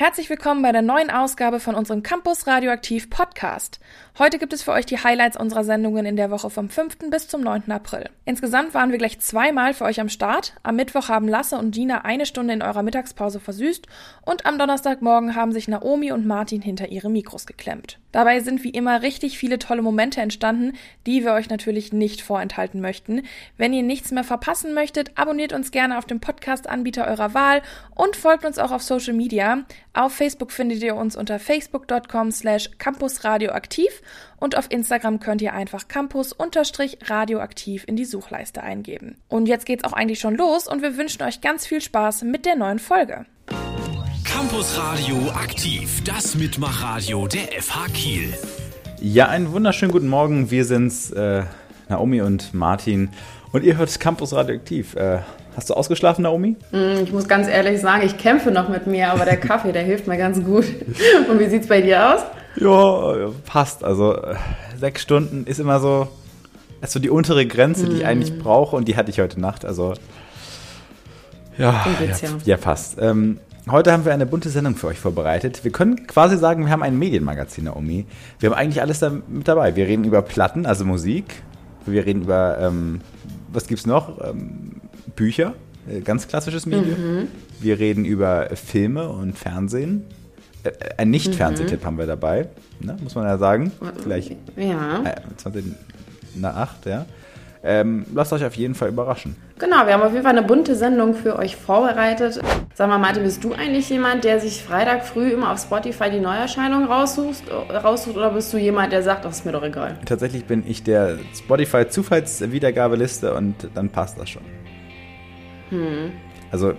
Herzlich willkommen bei der neuen Ausgabe von unserem Campus Radioaktiv Podcast. Heute gibt es für euch die Highlights unserer Sendungen in der Woche vom 5. bis zum 9. April. Insgesamt waren wir gleich zweimal für euch am Start. Am Mittwoch haben Lasse und Dina eine Stunde in eurer Mittagspause versüßt und am Donnerstagmorgen haben sich Naomi und Martin hinter ihre Mikros geklemmt. Dabei sind wie immer richtig viele tolle Momente entstanden, die wir euch natürlich nicht vorenthalten möchten. Wenn ihr nichts mehr verpassen möchtet, abonniert uns gerne auf dem Podcast-Anbieter eurer Wahl und folgt uns auch auf Social Media. Auf Facebook findet ihr uns unter facebook.com slash campusradioaktiv und auf Instagram könnt ihr einfach campus-radioaktiv in die Suchleiste eingeben. Und jetzt geht's auch eigentlich schon los und wir wünschen euch ganz viel Spaß mit der neuen Folge. Campus Radio aktiv, das Mitmachradio der FH Kiel. Ja, einen wunderschönen guten Morgen. Wir sind's, äh, Naomi und Martin. Und ihr hört Campus Radioaktiv. Äh, hast du ausgeschlafen, Naomi? Mm, ich muss ganz ehrlich sagen, ich kämpfe noch mit mir, aber der Kaffee, der hilft mir ganz gut. Und wie sieht's bei dir aus? Ja, passt. Also äh, sechs Stunden ist immer so, ist so die untere Grenze, die ich eigentlich brauche und die hatte ich heute Nacht. Also ja, ja. ja passt. Ähm, heute haben wir eine bunte Sendung für euch vorbereitet. Wir können quasi sagen, wir haben ein Medienmagazin, Naomi. Wir haben eigentlich alles da mit dabei. Wir reden über Platten, also Musik. Wir reden über, ähm, was gibt's noch? Ähm, Bücher, äh, ganz klassisches Medium. Wir reden über Filme und Fernsehen. Äh, ein Nicht-Fernsehtipp haben wir dabei, ne? muss man ja sagen. Gleich Ja. äh, 20 nach 8, ja. Ähm, lasst euch auf jeden Fall überraschen. Genau, wir haben auf jeden Fall eine bunte Sendung für euch vorbereitet. Sag mal, Martin, bist du eigentlich jemand, der sich Freitag früh immer auf Spotify die Neuerscheinungen raussucht, äh, raussucht oder bist du jemand, der sagt, das ist mir doch egal? Tatsächlich bin ich der Spotify-Zufallswiedergabeliste und dann passt das schon. Also,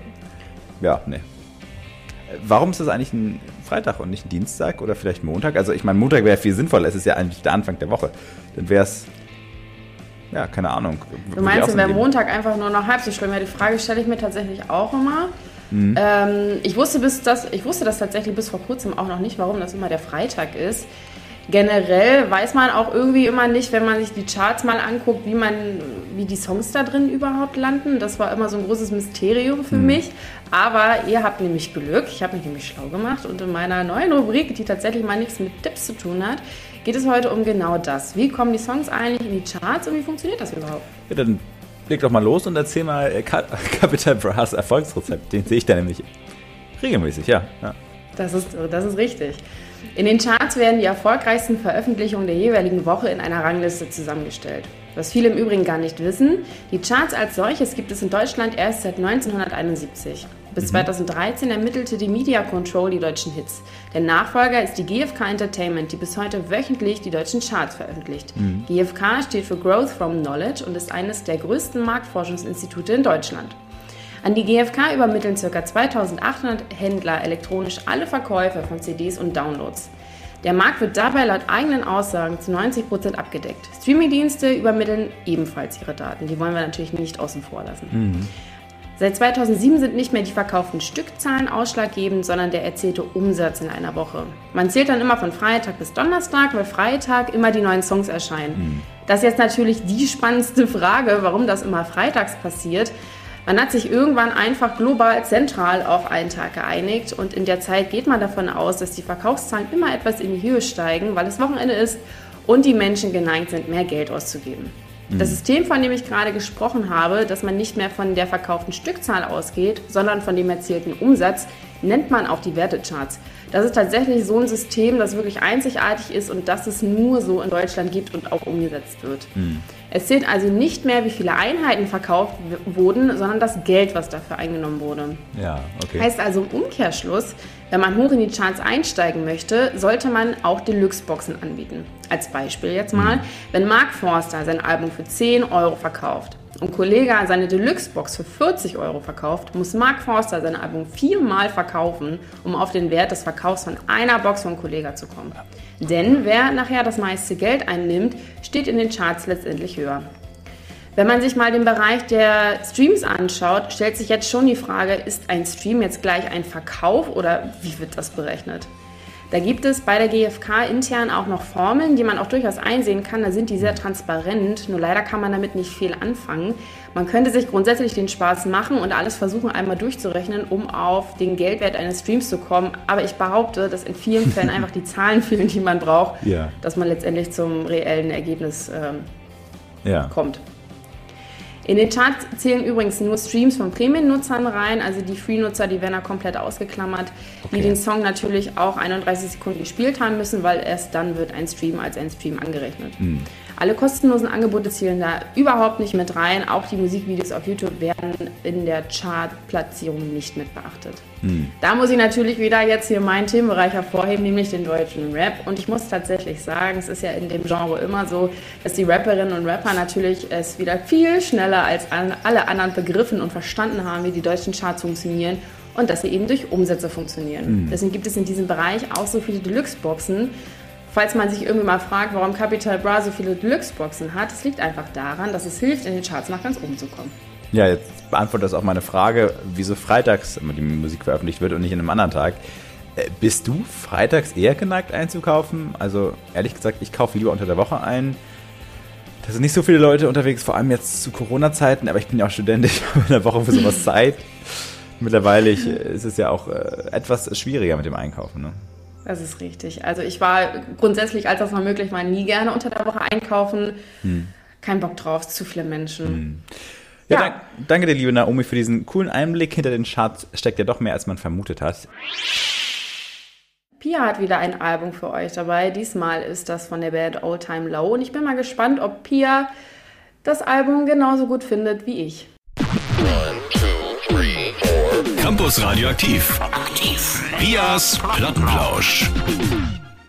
ja, nee. Warum ist das eigentlich ein Freitag und nicht ein Dienstag oder vielleicht Montag? Also, ich meine, Montag wäre viel sinnvoller. Es ist ja eigentlich der Anfang der Woche. Dann wäre es, ja, keine Ahnung. Du meinst, wäre Montag einfach nur noch halb so schlimm? Ja, die Frage stelle ich mir tatsächlich auch immer. Ähm, ich, wusste bis das, ich wusste das tatsächlich bis vor kurzem auch noch nicht, warum das immer der Freitag ist. Generell weiß man auch irgendwie immer nicht, wenn man sich die Charts mal anguckt, wie man, wie die Songs da drin überhaupt landen. Das war immer so ein großes Mysterium für mich. Aber ihr habt nämlich Glück. Ich habe mich nämlich schlau gemacht und in meiner neuen Rubrik, die tatsächlich mal nichts mit Tipps zu tun hat, geht es heute um genau das. Wie kommen die Songs eigentlich in die Charts und wie funktioniert das überhaupt? Ja, dann leg doch mal los und erzähl mal äh, Ca- Capital Bras Erfolgsrezept. Den sehe ich da nämlich regelmäßig, ja. ja. Das ist, das ist richtig. In den Charts werden die erfolgreichsten Veröffentlichungen der jeweiligen Woche in einer Rangliste zusammengestellt. Was viele im Übrigen gar nicht wissen, die Charts als solches gibt es in Deutschland erst seit 1971. Bis 2013 ermittelte die Media Control die deutschen Hits. Der Nachfolger ist die GfK Entertainment, die bis heute wöchentlich die deutschen Charts veröffentlicht. GfK steht für Growth from Knowledge und ist eines der größten Marktforschungsinstitute in Deutschland. An die GfK übermitteln ca. 2800 Händler elektronisch alle Verkäufe von CDs und Downloads. Der Markt wird dabei laut eigenen Aussagen zu 90% abgedeckt. Streamingdienste übermitteln ebenfalls ihre Daten. Die wollen wir natürlich nicht außen vor lassen. Seit 2007 sind nicht mehr die verkauften Stückzahlen ausschlaggebend, sondern der erzählte Umsatz in einer Woche. Man zählt dann immer von Freitag bis Donnerstag, weil Freitag immer die neuen Songs erscheinen. Das ist jetzt natürlich die spannendste Frage, warum das immer freitags passiert. Man hat sich irgendwann einfach global zentral auf einen Tag geeinigt und in der Zeit geht man davon aus, dass die Verkaufszahlen immer etwas in die Höhe steigen, weil es Wochenende ist und die Menschen geneigt sind, mehr Geld auszugeben. Das System, von dem ich gerade gesprochen habe, dass man nicht mehr von der verkauften Stückzahl ausgeht, sondern von dem erzielten Umsatz, nennt man auch die Wertecharts. Das ist tatsächlich so ein System, das wirklich einzigartig ist und das es nur so in Deutschland gibt und auch umgesetzt wird. Es zählt also nicht mehr, wie viele Einheiten verkauft wurden, sondern das Geld, was dafür eingenommen wurde. Ja, okay. Heißt also im Umkehrschluss, wenn man hoch in die Charts einsteigen möchte, sollte man auch Deluxe-Boxen anbieten. Als Beispiel jetzt mal, wenn Mark Forster sein Album für 10 Euro verkauft und Kollega seine Deluxe-Box für 40 Euro verkauft, muss Mark Forster sein Album viermal verkaufen, um auf den Wert des Verkaufs von einer Box von Kollega zu kommen. Denn wer nachher das meiste Geld einnimmt, steht in den Charts letztendlich höher. Wenn man sich mal den Bereich der Streams anschaut, stellt sich jetzt schon die Frage, ist ein Stream jetzt gleich ein Verkauf oder wie wird das berechnet? Da gibt es bei der GfK intern auch noch Formeln, die man auch durchaus einsehen kann. Da sind die sehr transparent, nur leider kann man damit nicht viel anfangen. Man könnte sich grundsätzlich den Spaß machen und alles versuchen, einmal durchzurechnen, um auf den Geldwert eines Streams zu kommen. Aber ich behaupte, dass in vielen Fällen einfach die Zahlen fehlen, die man braucht, ja. dass man letztendlich zum reellen Ergebnis ähm, ja. kommt. In den Charts zählen übrigens nur Streams von Premium-Nutzern rein, also die Free-Nutzer, die werden da komplett ausgeklammert, okay. die den Song natürlich auch 31 Sekunden gespielt haben müssen, weil erst dann wird ein Stream als ein Stream angerechnet. Mhm. Alle kostenlosen Angebote zählen da überhaupt nicht mit rein. Auch die Musikvideos auf YouTube werden in der Chartplatzierung nicht mit beachtet. Hm. Da muss ich natürlich wieder jetzt hier meinen Themenbereich hervorheben, nämlich den deutschen Rap. Und ich muss tatsächlich sagen, es ist ja in dem Genre immer so, dass die Rapperinnen und Rapper natürlich es wieder viel schneller als alle anderen begriffen und verstanden haben, wie die deutschen Charts funktionieren und dass sie eben durch Umsätze funktionieren. Hm. Deswegen gibt es in diesem Bereich auch so viele Deluxe-Boxen, Falls man sich irgendwie mal fragt, warum Capital Bra so viele Deluxe-Boxen hat, es liegt einfach daran, dass es hilft, in den Charts nach ganz oben zu kommen. Ja, jetzt beantwortet das auch meine Frage, wieso freitags immer die Musik veröffentlicht wird und nicht in einem anderen Tag. Äh, bist du freitags eher geneigt einzukaufen? Also ehrlich gesagt, ich kaufe lieber unter der Woche ein. Da sind nicht so viele Leute unterwegs, vor allem jetzt zu Corona-Zeiten, aber ich bin ja auch Student, ich habe in der Woche für sowas Zeit. Mittlerweile ich, ist es ja auch äh, etwas schwieriger mit dem Einkaufen. Ne? Das ist richtig. Also ich war grundsätzlich, als das noch möglich war, nie gerne unter der Woche einkaufen. Hm. Kein Bock drauf, zu viele Menschen. Hm. Ja, ja. Dank, danke dir, liebe Naomi, für diesen coolen Einblick. Hinter den Charts steckt ja doch mehr, als man vermutet hat. Pia hat wieder ein Album für euch dabei. Diesmal ist das von der Band Old Time Low. Und ich bin mal gespannt, ob Pia das Album genauso gut findet wie ich. Campus Radioaktiv. Aktiv. Rias Plattenplausch.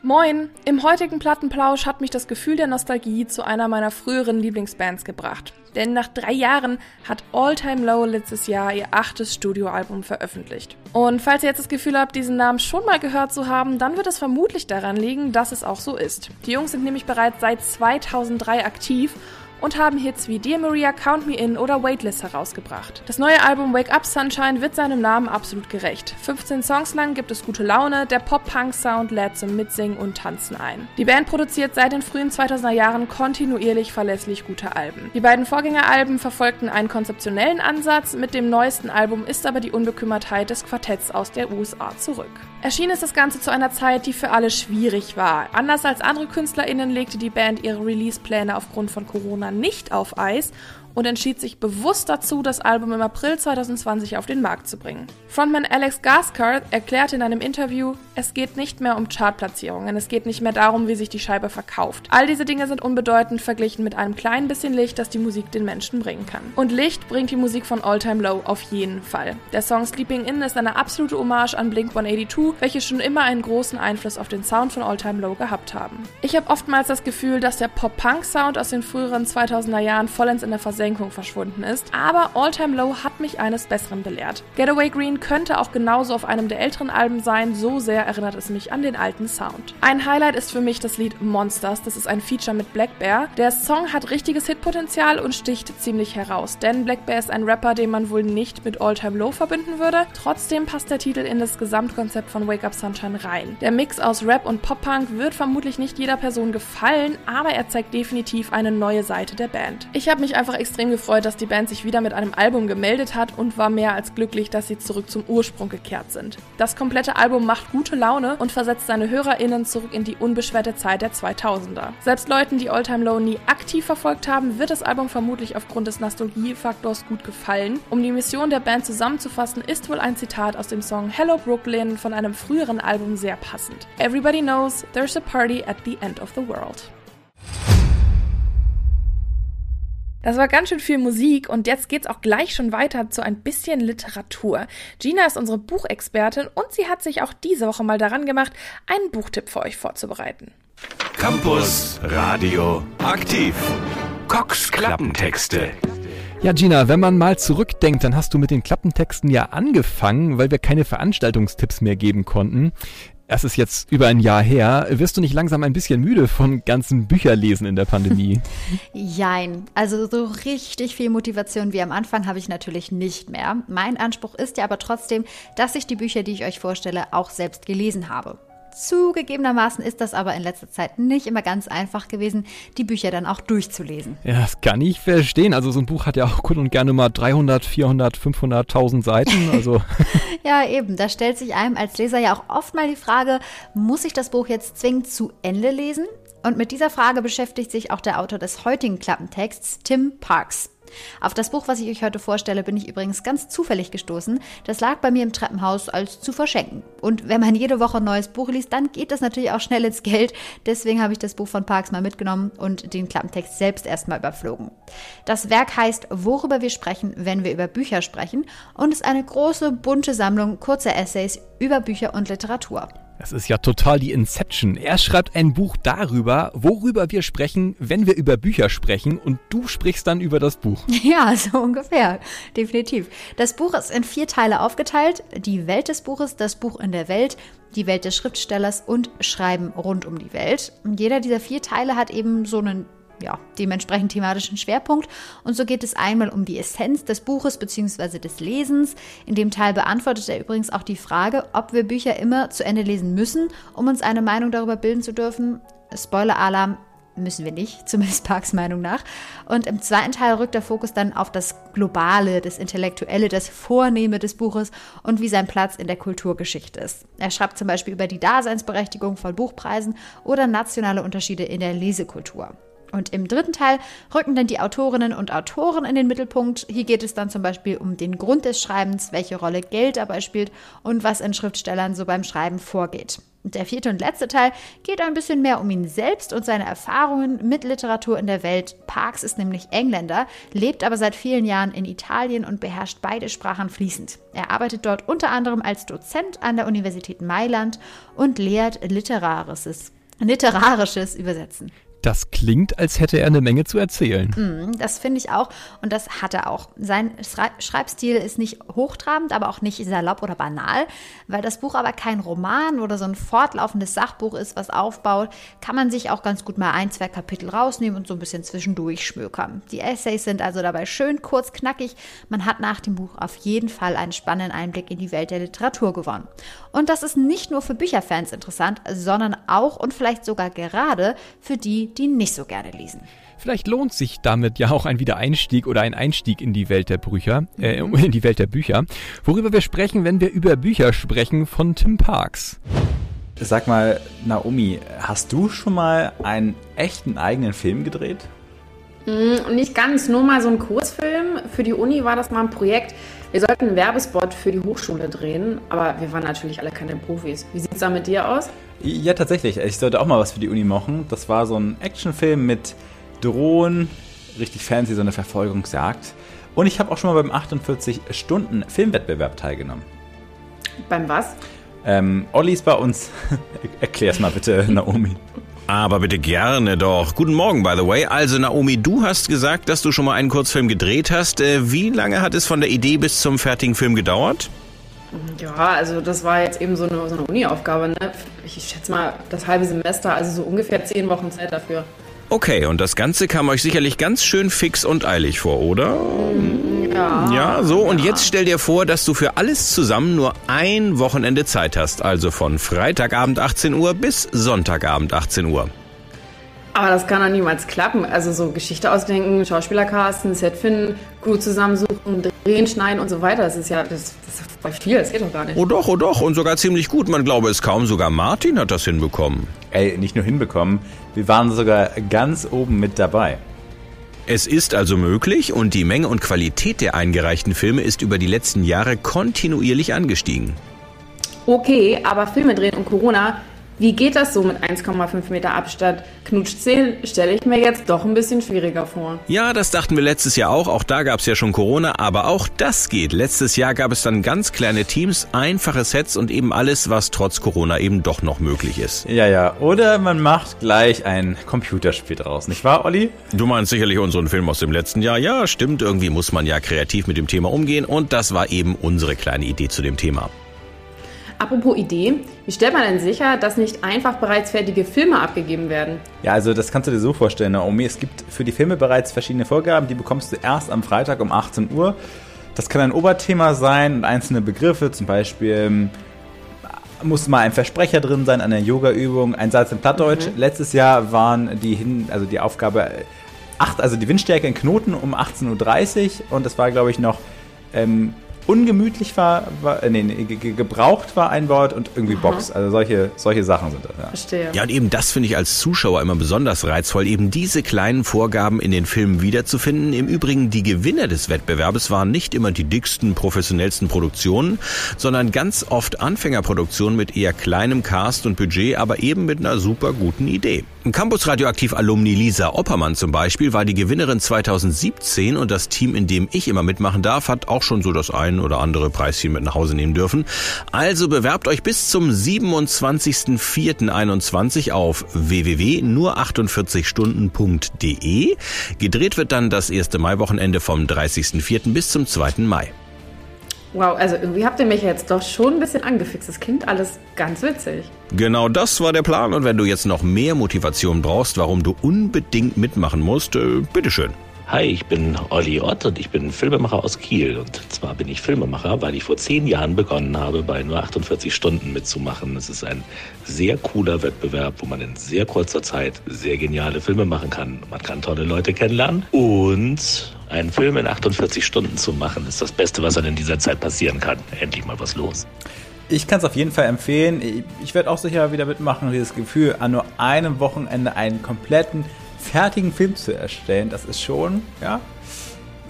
Moin! Im heutigen Plattenplausch hat mich das Gefühl der Nostalgie zu einer meiner früheren Lieblingsbands gebracht. Denn nach drei Jahren hat All Time Low letztes Jahr ihr achtes Studioalbum veröffentlicht. Und falls ihr jetzt das Gefühl habt, diesen Namen schon mal gehört zu haben, dann wird es vermutlich daran liegen, dass es auch so ist. Die Jungs sind nämlich bereits seit 2003 aktiv und haben Hits wie Dear Maria, Count Me In oder Waitlist herausgebracht. Das neue Album Wake Up Sunshine wird seinem Namen absolut gerecht. 15 Songs lang gibt es gute Laune, der Pop-Punk-Sound lädt zum Mitsingen und Tanzen ein. Die Band produziert seit den frühen 2000er Jahren kontinuierlich verlässlich gute Alben. Die beiden Vorgängeralben verfolgten einen konzeptionellen Ansatz, mit dem neuesten Album ist aber die Unbekümmertheit des Quartetts aus der USA zurück. Erschienen ist das Ganze zu einer Zeit, die für alle schwierig war. Anders als andere KünstlerInnen legte die Band ihre Release-Pläne aufgrund von Corona nicht auf Eis und entschied sich bewusst dazu, das Album im April 2020 auf den Markt zu bringen. Frontman Alex Gaskar erklärte in einem Interview, es geht nicht mehr um Chartplatzierungen, es geht nicht mehr darum, wie sich die Scheibe verkauft. All diese Dinge sind unbedeutend verglichen mit einem kleinen bisschen Licht, das die Musik den Menschen bringen kann. Und Licht bringt die Musik von All Time Low auf jeden Fall. Der Song Sleeping In ist eine absolute Hommage an Blink 182, welche schon immer einen großen Einfluss auf den Sound von All Time Low gehabt haben. Ich habe oftmals das Gefühl, dass der Pop-Punk-Sound aus den früheren 2000er Jahren vollends in der Versenkung verschwunden ist, aber All Time Low hat mich eines Besseren belehrt. Getaway Green könnte auch genauso auf einem der älteren Alben sein, so sehr erinnert es mich an den alten Sound. Ein Highlight ist für mich das Lied Monsters, das ist ein Feature mit Black Bear. Der Song hat richtiges Hitpotenzial und sticht ziemlich heraus, denn Black Bear ist ein Rapper, den man wohl nicht mit All Time Low verbinden würde. Trotzdem passt der Titel in das Gesamtkonzept von Wake Up Sunshine rein. Der Mix aus Rap und Pop-Punk wird vermutlich nicht jeder Person gefallen, aber er zeigt definitiv eine neue Seite der Band. Ich habe mich einfach extrem gefreut, dass die Band sich wieder mit einem Album gemeldet hat und war mehr als glücklich, dass sie zurück zum Ursprung gekehrt sind. Das komplette Album macht gute Laune und versetzt seine HörerInnen zurück in die unbeschwerte Zeit der 2000er. Selbst Leuten, die Alltime Low nie aktiv verfolgt haben, wird das Album vermutlich aufgrund des Nostalgiefaktors gut gefallen. Um die Mission der Band zusammenzufassen, ist wohl ein Zitat aus dem Song Hello Brooklyn von einem früheren Album sehr passend. Everybody knows there's a party at the end of the world. Das war ganz schön viel Musik und jetzt geht's auch gleich schon weiter zu ein bisschen Literatur. Gina ist unsere Buchexpertin und sie hat sich auch diese Woche mal daran gemacht, einen Buchtipp für euch vorzubereiten. Campus Radio aktiv. Cox Klappentexte. Ja, Gina, wenn man mal zurückdenkt, dann hast du mit den Klappentexten ja angefangen, weil wir keine Veranstaltungstipps mehr geben konnten es ist jetzt über ein Jahr her. Wirst du nicht langsam ein bisschen müde von ganzen Bücherlesen in der Pandemie? Jein. Also so richtig viel Motivation wie am Anfang habe ich natürlich nicht mehr. Mein Anspruch ist ja aber trotzdem, dass ich die Bücher, die ich euch vorstelle, auch selbst gelesen habe. Zugegebenermaßen ist das aber in letzter Zeit nicht immer ganz einfach gewesen, die Bücher dann auch durchzulesen. Ja, das kann ich verstehen. Also so ein Buch hat ja auch gut und gerne mal 300, 400, 500.000 Seiten. Also ja, eben. Da stellt sich einem als Leser ja auch oft mal die Frage, muss ich das Buch jetzt zwingend zu Ende lesen? Und mit dieser Frage beschäftigt sich auch der Autor des heutigen Klappentexts, Tim Parks. Auf das Buch, was ich euch heute vorstelle, bin ich übrigens ganz zufällig gestoßen. Das lag bei mir im Treppenhaus als zu verschenken. Und wenn man jede Woche ein neues Buch liest, dann geht das natürlich auch schnell ins Geld. Deswegen habe ich das Buch von Parks mal mitgenommen und den Klappentext selbst erstmal überflogen. Das Werk heißt Worüber wir sprechen, wenn wir über Bücher sprechen und ist eine große, bunte Sammlung kurzer Essays über Bücher und Literatur. Das ist ja total die Inception. Er schreibt ein Buch darüber, worüber wir sprechen, wenn wir über Bücher sprechen und du sprichst dann über das Buch. Ja, so ungefähr. Definitiv. Das Buch ist in vier Teile aufgeteilt. Die Welt des Buches, das Buch in der Welt, die Welt des Schriftstellers und Schreiben rund um die Welt. jeder dieser vier Teile hat eben so einen ja, dementsprechend thematischen Schwerpunkt. Und so geht es einmal um die Essenz des Buches bzw. des Lesens. In dem Teil beantwortet er übrigens auch die Frage, ob wir Bücher immer zu Ende lesen müssen, um uns eine Meinung darüber bilden zu dürfen. Spoiler-Alarm, müssen wir nicht, zumindest Parks Meinung nach. Und im zweiten Teil rückt der Fokus dann auf das Globale, das Intellektuelle, das Vornehme des Buches und wie sein Platz in der Kulturgeschichte ist. Er schreibt zum Beispiel über die Daseinsberechtigung von Buchpreisen oder nationale Unterschiede in der Lesekultur. Und im dritten Teil rücken dann die Autorinnen und Autoren in den Mittelpunkt. Hier geht es dann zum Beispiel um den Grund des Schreibens, welche Rolle Geld dabei spielt und was in Schriftstellern so beim Schreiben vorgeht. Der vierte und letzte Teil geht ein bisschen mehr um ihn selbst und seine Erfahrungen mit Literatur in der Welt. Parks ist nämlich Engländer, lebt aber seit vielen Jahren in Italien und beherrscht beide Sprachen fließend. Er arbeitet dort unter anderem als Dozent an der Universität Mailand und lehrt literarisches, literarisches Übersetzen. Das klingt, als hätte er eine Menge zu erzählen. Mm, das finde ich auch. Und das hat er auch. Sein Schreibstil ist nicht hochtrabend, aber auch nicht salopp oder banal. Weil das Buch aber kein Roman oder so ein fortlaufendes Sachbuch ist, was aufbaut, kann man sich auch ganz gut mal ein, zwei Kapitel rausnehmen und so ein bisschen zwischendurch schmökern. Die Essays sind also dabei schön kurz, knackig. Man hat nach dem Buch auf jeden Fall einen spannenden Einblick in die Welt der Literatur gewonnen. Und das ist nicht nur für Bücherfans interessant, sondern auch und vielleicht sogar gerade für die, die nicht so gerne lesen. Vielleicht lohnt sich damit ja auch ein Wiedereinstieg oder ein Einstieg in die Welt der Bücher, äh, in die Welt der Bücher, worüber wir sprechen, wenn wir über Bücher sprechen von Tim Parks. Sag mal, Naomi, hast du schon mal einen echten eigenen Film gedreht? Mm, nicht ganz, nur mal so ein Kurzfilm. Für die Uni war das mal ein Projekt. Wir sollten einen Werbespot für die Hochschule drehen, aber wir waren natürlich alle keine Profis. Wie sieht es da mit dir aus? Ja, tatsächlich. Ich sollte auch mal was für die Uni machen. Das war so ein Actionfilm mit Drohnen, richtig fancy, so eine Verfolgungsjagd. Und ich habe auch schon mal beim 48-Stunden-Filmwettbewerb teilgenommen. Beim was? Ähm, Olli ist bei uns. Erklär's mal bitte, Naomi. Aber bitte gerne doch. Guten Morgen, by the way. Also Naomi, du hast gesagt, dass du schon mal einen Kurzfilm gedreht hast. Äh, wie lange hat es von der Idee bis zum fertigen Film gedauert? Ja, also das war jetzt eben so eine, so eine Uni-Aufgabe. Ne? Ich schätze mal das halbe Semester, also so ungefähr zehn Wochen Zeit dafür. Okay, und das Ganze kam euch sicherlich ganz schön fix und eilig vor, oder? Ja. Ja, so, und jetzt stell dir vor, dass du für alles zusammen nur ein Wochenende Zeit hast. Also von Freitagabend 18 Uhr bis Sonntagabend 18 Uhr. Aber das kann doch niemals klappen. Also so Geschichte ausdenken, Schauspieler casten, Set finden, Crew zusammensuchen, drehen, schneiden und so weiter. Das ist ja, das, das ist voll viel, das geht doch gar nicht. Oh doch, oh doch, und sogar ziemlich gut. Man glaube es kaum, sogar Martin hat das hinbekommen. Ey, nicht nur hinbekommen, wir waren sogar ganz oben mit dabei. Es ist also möglich und die Menge und Qualität der eingereichten Filme ist über die letzten Jahre kontinuierlich angestiegen. Okay, aber Filme drehen und Corona, wie geht das so mit 1,5 Meter Abstand? Knutsch 10 stelle ich mir jetzt doch ein bisschen schwieriger vor. Ja, das dachten wir letztes Jahr auch. Auch da gab es ja schon Corona, aber auch das geht. Letztes Jahr gab es dann ganz kleine Teams, einfache Sets und eben alles, was trotz Corona eben doch noch möglich ist. Ja, ja. Oder man macht gleich ein Computerspiel draus, nicht wahr, Olli? Du meinst sicherlich unseren Film aus dem letzten Jahr. Ja, stimmt. Irgendwie muss man ja kreativ mit dem Thema umgehen und das war eben unsere kleine Idee zu dem Thema. Apropos Idee, wie stellt man denn sicher, dass nicht einfach bereits fertige Filme abgegeben werden? Ja, also das kannst du dir so vorstellen, Naomi. Es gibt für die Filme bereits verschiedene Vorgaben, die bekommst du erst am Freitag um 18 Uhr. Das kann ein Oberthema sein und einzelne Begriffe, zum Beispiel ähm, muss mal ein Versprecher drin sein, eine Yoga-Übung, ein Satz in Plattdeutsch. Mhm. Letztes Jahr waren die hin, also die Aufgabe äh, acht, also die Windstärke in Knoten um 18.30 Uhr und das war, glaube ich, noch ähm, ungemütlich war, war äh, nee, nee, ge- ge- gebraucht war ein Wort und irgendwie Box. Also solche, solche Sachen sind das. Ja. Verstehe. Ja, und eben das finde ich als Zuschauer immer besonders reizvoll, eben diese kleinen Vorgaben in den Filmen wiederzufinden. Im Übrigen, die Gewinner des Wettbewerbs waren nicht immer die dicksten, professionellsten Produktionen, sondern ganz oft Anfängerproduktionen mit eher kleinem Cast und Budget, aber eben mit einer super guten Idee. Campus Radioaktiv Alumni Lisa Oppermann zum Beispiel war die Gewinnerin 2017 und das Team, in dem ich immer mitmachen darf, hat auch schon so das ein oder andere Preischen mit nach Hause nehmen dürfen. Also bewerbt euch bis zum 27.04.21 auf www.nur48stunden.de. Gedreht wird dann das erste Maiwochenende vom 30.04. bis zum 2. Mai. Wow, also irgendwie habt ihr mich jetzt doch schon ein bisschen angefixt. Das klingt alles ganz witzig. Genau das war der Plan und wenn du jetzt noch mehr Motivation brauchst, warum du unbedingt mitmachen musst, äh, bitteschön. Hi, ich bin Olli Ott und ich bin Filmemacher aus Kiel. Und zwar bin ich Filmemacher, weil ich vor zehn Jahren begonnen habe, bei nur 48 Stunden mitzumachen. Es ist ein sehr cooler Wettbewerb, wo man in sehr kurzer Zeit sehr geniale Filme machen kann. Man kann tolle Leute kennenlernen und einen Film in 48 Stunden zu machen, ist das Beste, was einem in dieser Zeit passieren kann. Endlich mal was los. Ich kann es auf jeden Fall empfehlen. Ich werde auch sicher wieder mitmachen. Dieses Gefühl, an nur einem Wochenende einen kompletten, fertigen Film zu erstellen, das ist schon, ja,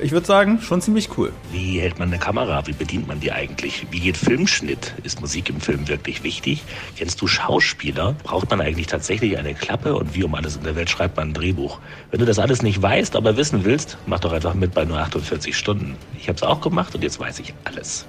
ich würde sagen, schon ziemlich cool. Wie hält man eine Kamera? Wie bedient man die eigentlich? Wie geht Filmschnitt? Ist Musik im Film wirklich wichtig? Kennst du Schauspieler? Braucht man eigentlich tatsächlich eine Klappe? Und wie um alles in der Welt schreibt man ein Drehbuch? Wenn du das alles nicht weißt, aber wissen willst, mach doch einfach mit bei nur 48 Stunden. Ich habe es auch gemacht und jetzt weiß ich alles.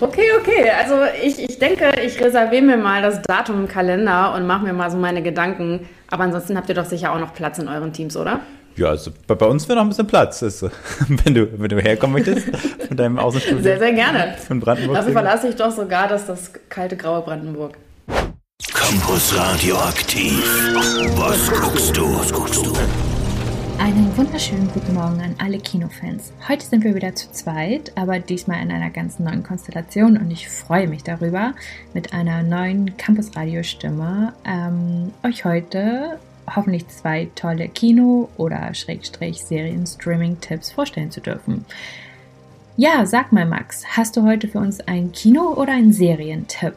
Okay, okay. Also ich, ich denke, ich reserviere mir mal das Datum im Kalender und mache mir mal so meine Gedanken. Aber ansonsten habt ihr doch sicher auch noch Platz in euren Teams, oder? Ja, also bei, uns wäre noch ein bisschen Platz. Ist, so. wenn, du, wenn du herkommen möchtest, von deinem Außenstudio. Sehr, sehr gerne. Von Brandenburg. Dafür verlasse ich doch sogar das, das kalte, graue Brandenburg. Campus Radioaktiv. Was guckst du? Was guckst du? Einen wunderschönen guten Morgen an alle Kinofans. Heute sind wir wieder zu zweit, aber diesmal in einer ganz neuen Konstellation und ich freue mich darüber, mit einer neuen Campus-Radio-Stimme ähm, euch heute hoffentlich zwei tolle Kino- oder Schrägstrich Serien-Streaming-Tipps vorstellen zu dürfen. Ja, sag mal Max, hast du heute für uns einen Kino- oder einen Serientipp?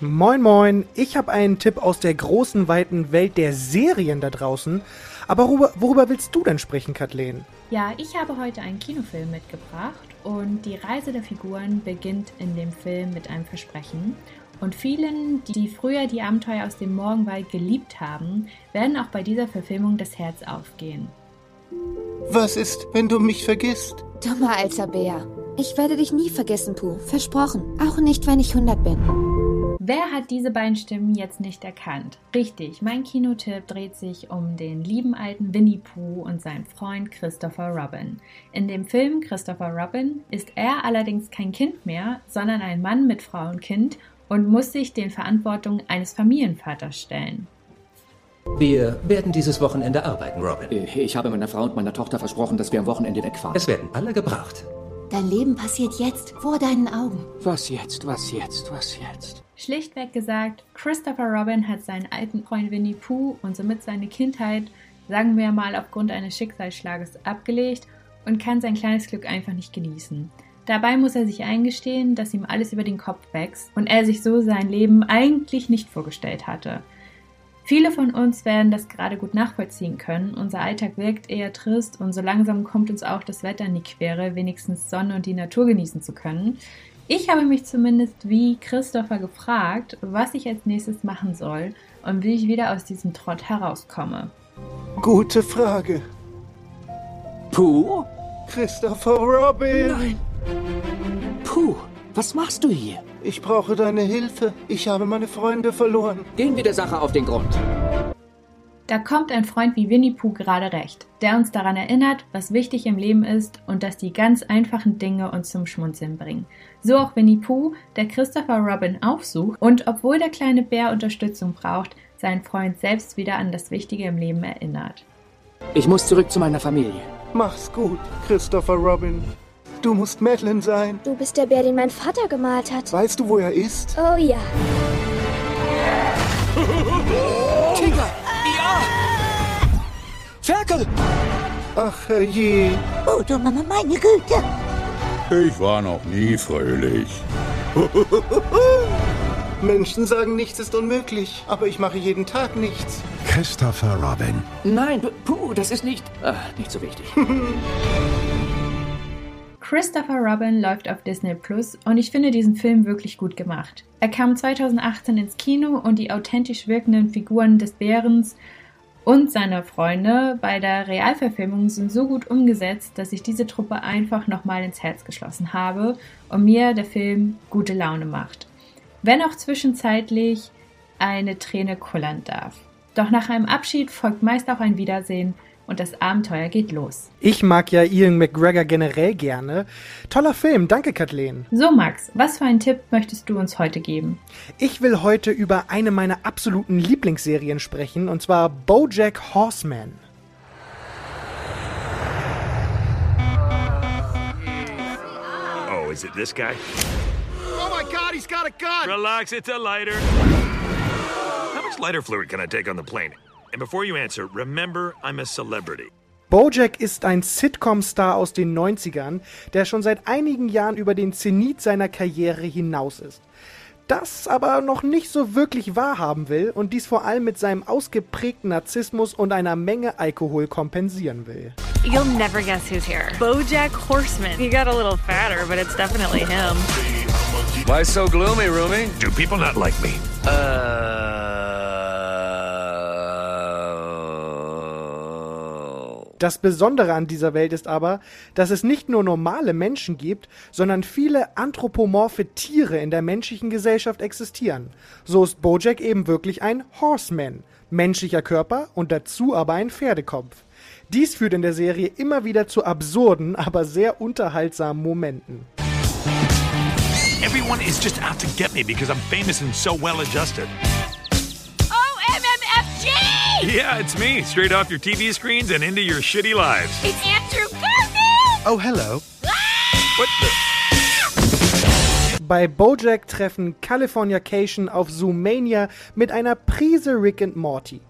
Moin moin, ich habe einen Tipp aus der großen, weiten Welt der Serien da draußen. Aber worüber, worüber willst du denn sprechen, Kathleen? Ja, ich habe heute einen Kinofilm mitgebracht und die Reise der Figuren beginnt in dem Film mit einem Versprechen. Und vielen, die früher die Abenteuer aus dem Morgenwald geliebt haben, werden auch bei dieser Verfilmung das Herz aufgehen. Was ist, wenn du mich vergisst? Dummer alter Bär. Ich werde dich nie vergessen, Puh. Versprochen. Auch nicht, wenn ich 100 bin. Wer hat diese beiden Stimmen jetzt nicht erkannt? Richtig, mein Kinotipp dreht sich um den lieben alten Winnie Pooh und seinen Freund Christopher Robin. In dem Film Christopher Robin ist er allerdings kein Kind mehr, sondern ein Mann mit Frau und Kind und muss sich den Verantwortungen eines Familienvaters stellen. Wir werden dieses Wochenende arbeiten, Robin. Ich habe meiner Frau und meiner Tochter versprochen, dass wir am Wochenende wegfahren. Es werden alle gebracht. Dein Leben passiert jetzt, vor deinen Augen. Was jetzt, was jetzt, was jetzt? Schlichtweg gesagt, Christopher Robin hat seinen alten Freund Winnie Pooh und somit seine Kindheit, sagen wir mal, aufgrund eines Schicksalsschlages abgelegt und kann sein kleines Glück einfach nicht genießen. Dabei muss er sich eingestehen, dass ihm alles über den Kopf wächst und er sich so sein Leben eigentlich nicht vorgestellt hatte. Viele von uns werden das gerade gut nachvollziehen können. Unser Alltag wirkt eher trist und so langsam kommt uns auch das Wetter in die Quere, wenigstens Sonne und die Natur genießen zu können. Ich habe mich zumindest wie Christopher gefragt, was ich als nächstes machen soll und wie ich wieder aus diesem Trott herauskomme. Gute Frage. Puh? Christopher Robin! Nein! Puh, was machst du hier? Ich brauche deine Hilfe. Ich habe meine Freunde verloren. Gehen wir der Sache auf den Grund. Da kommt ein Freund wie Winnie Pooh gerade recht, der uns daran erinnert, was wichtig im Leben ist und dass die ganz einfachen Dinge uns zum Schmunzeln bringen. So auch Winnie Pooh, der Christopher Robin aufsucht und obwohl der kleine Bär Unterstützung braucht, seinen Freund selbst wieder an das Wichtige im Leben erinnert. Ich muss zurück zu meiner Familie. Mach's gut, Christopher Robin. Du musst Madeline sein. Du bist der Bär, den mein Vater gemalt hat. Weißt du, wo er ist? Oh ja. Tiger! Ja! Ferkel! Ach, herrje. Oh, du Mama, meine Güte. Ich war noch nie fröhlich. Menschen sagen, nichts ist unmöglich, aber ich mache jeden Tag nichts. Christopher Robin. Nein, puh, das ist nicht, äh, nicht so wichtig. Christopher Robin läuft auf Disney Plus und ich finde diesen Film wirklich gut gemacht. Er kam 2018 ins Kino und die authentisch wirkenden Figuren des Bärens und seiner Freunde bei der Realverfilmung sind so gut umgesetzt, dass ich diese Truppe einfach nochmal ins Herz geschlossen habe und mir der Film gute Laune macht. Wenn auch zwischenzeitlich eine Träne kullern darf. Doch nach einem Abschied folgt meist auch ein Wiedersehen und das Abenteuer geht los. Ich mag ja Ian McGregor generell gerne. Toller Film, danke Kathleen. So Max, was für einen Tipp möchtest du uns heute geben? Ich will heute über eine meiner absoluten Lieblingsserien sprechen, und zwar BoJack Horseman. Oh, is it this guy? Oh my god, he's got a gun! Relax, it's a lighter. How much lighter fluid can I take on the plane? And before you answer, remember I'm a celebrity. BoJack ist ein Sitcom-Star aus den 90ern, der schon seit einigen Jahren über den Zenit seiner Karriere hinaus ist. Das aber noch nicht so wirklich wahrhaben will und dies vor allem mit seinem ausgeprägten Narzissmus und einer Menge Alkohol kompensieren will. You'll never guess who's here. BoJack Horseman. He got a little fatter, but it's definitely him. Why so gloomy, Rumi? Do people not like me? Das Besondere an dieser Welt ist aber, dass es nicht nur normale Menschen gibt, sondern viele anthropomorphe Tiere in der menschlichen Gesellschaft existieren. So ist Bojack eben wirklich ein Horseman, menschlicher Körper und dazu aber ein Pferdekopf. Dies führt in der Serie immer wieder zu absurden, aber sehr unterhaltsamen Momenten. Everyone is just out to get me because I'm famous and so well adjusted. MMFG! Yeah, it's me, straight off your TV screens and into your shitty lives. It's Andrew Garfield! Oh, hello. Ah! What the? Bei Bojack treffen Californication auf Zoomania mit einer Prise Rick and Morty.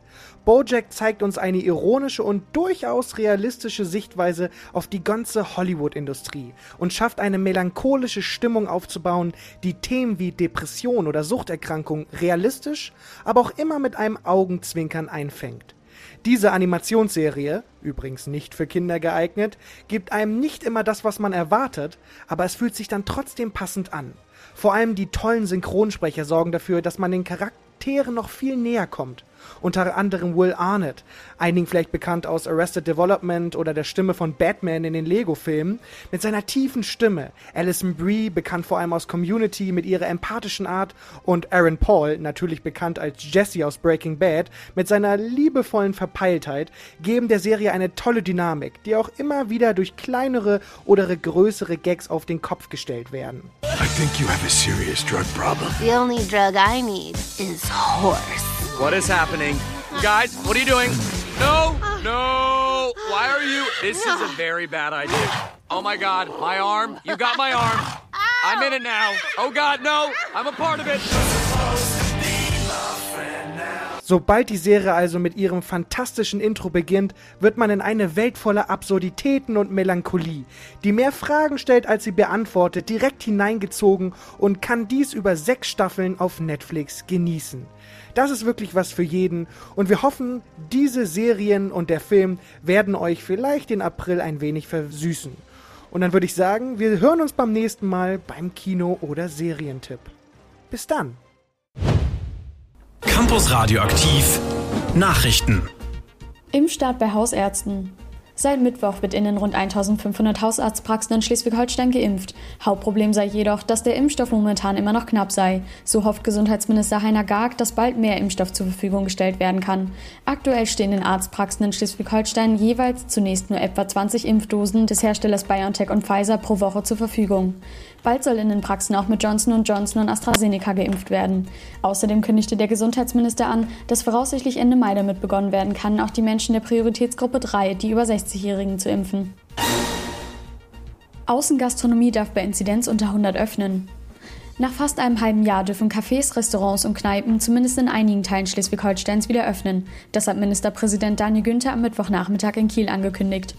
Bojack zeigt uns eine ironische und durchaus realistische Sichtweise auf die ganze Hollywood-Industrie und schafft eine melancholische Stimmung aufzubauen, die Themen wie Depression oder Suchterkrankung realistisch, aber auch immer mit einem Augenzwinkern einfängt. Diese Animationsserie, übrigens nicht für Kinder geeignet, gibt einem nicht immer das, was man erwartet, aber es fühlt sich dann trotzdem passend an. Vor allem die tollen Synchronsprecher sorgen dafür, dass man den Charakteren noch viel näher kommt. Unter anderem Will Arnett, einigen vielleicht bekannt aus Arrested Development oder der Stimme von Batman in den Lego-Filmen, mit seiner tiefen Stimme. Alison Brie, bekannt vor allem aus Community mit ihrer empathischen Art und Aaron Paul, natürlich bekannt als Jesse aus Breaking Bad, mit seiner liebevollen Verpeiltheit, geben der Serie eine tolle Dynamik, die auch immer wieder durch kleinere oder größere Gags auf den Kopf gestellt werden. I think you have a serious drug problem. The only drug I need is horse. What is happening? Guys, what are you doing? No, no. Why are you? This is a very bad idea. Oh my god, my arm. You got my arm. I'm in it now. Oh god, no. I'm a part of it. Sobald die Serie also mit ihrem fantastischen Intro beginnt, wird man in eine Welt voller Absurditäten und Melancholie, die mehr Fragen stellt, als sie beantwortet, direkt hineingezogen und kann dies über sechs Staffeln auf Netflix genießen. Das ist wirklich was für jeden und wir hoffen, diese Serien und der Film werden euch vielleicht den April ein wenig versüßen. Und dann würde ich sagen, wir hören uns beim nächsten Mal beim Kino- oder Serientipp. Bis dann! Campus Radioaktiv Nachrichten. Impfstart bei Hausärzten. Seit Mittwoch wird in den rund 1500 Hausarztpraxen in Schleswig-Holstein geimpft. Hauptproblem sei jedoch, dass der Impfstoff momentan immer noch knapp sei. So hofft Gesundheitsminister Heiner Garg, dass bald mehr Impfstoff zur Verfügung gestellt werden kann. Aktuell stehen in Arztpraxen in Schleswig-Holstein jeweils zunächst nur etwa 20 Impfdosen des Herstellers BioNTech und Pfizer pro Woche zur Verfügung. Bald soll in den Praxen auch mit Johnson Johnson und AstraZeneca geimpft werden. Außerdem kündigte der Gesundheitsminister an, dass voraussichtlich Ende Mai damit begonnen werden kann, auch die Menschen der Prioritätsgruppe 3, die über 60-Jährigen, zu impfen. Außengastronomie darf bei Inzidenz unter 100 öffnen. Nach fast einem halben Jahr dürfen Cafés, Restaurants und Kneipen zumindest in einigen Teilen Schleswig-Holsteins wieder öffnen. Das hat Ministerpräsident Daniel Günther am Mittwochnachmittag in Kiel angekündigt.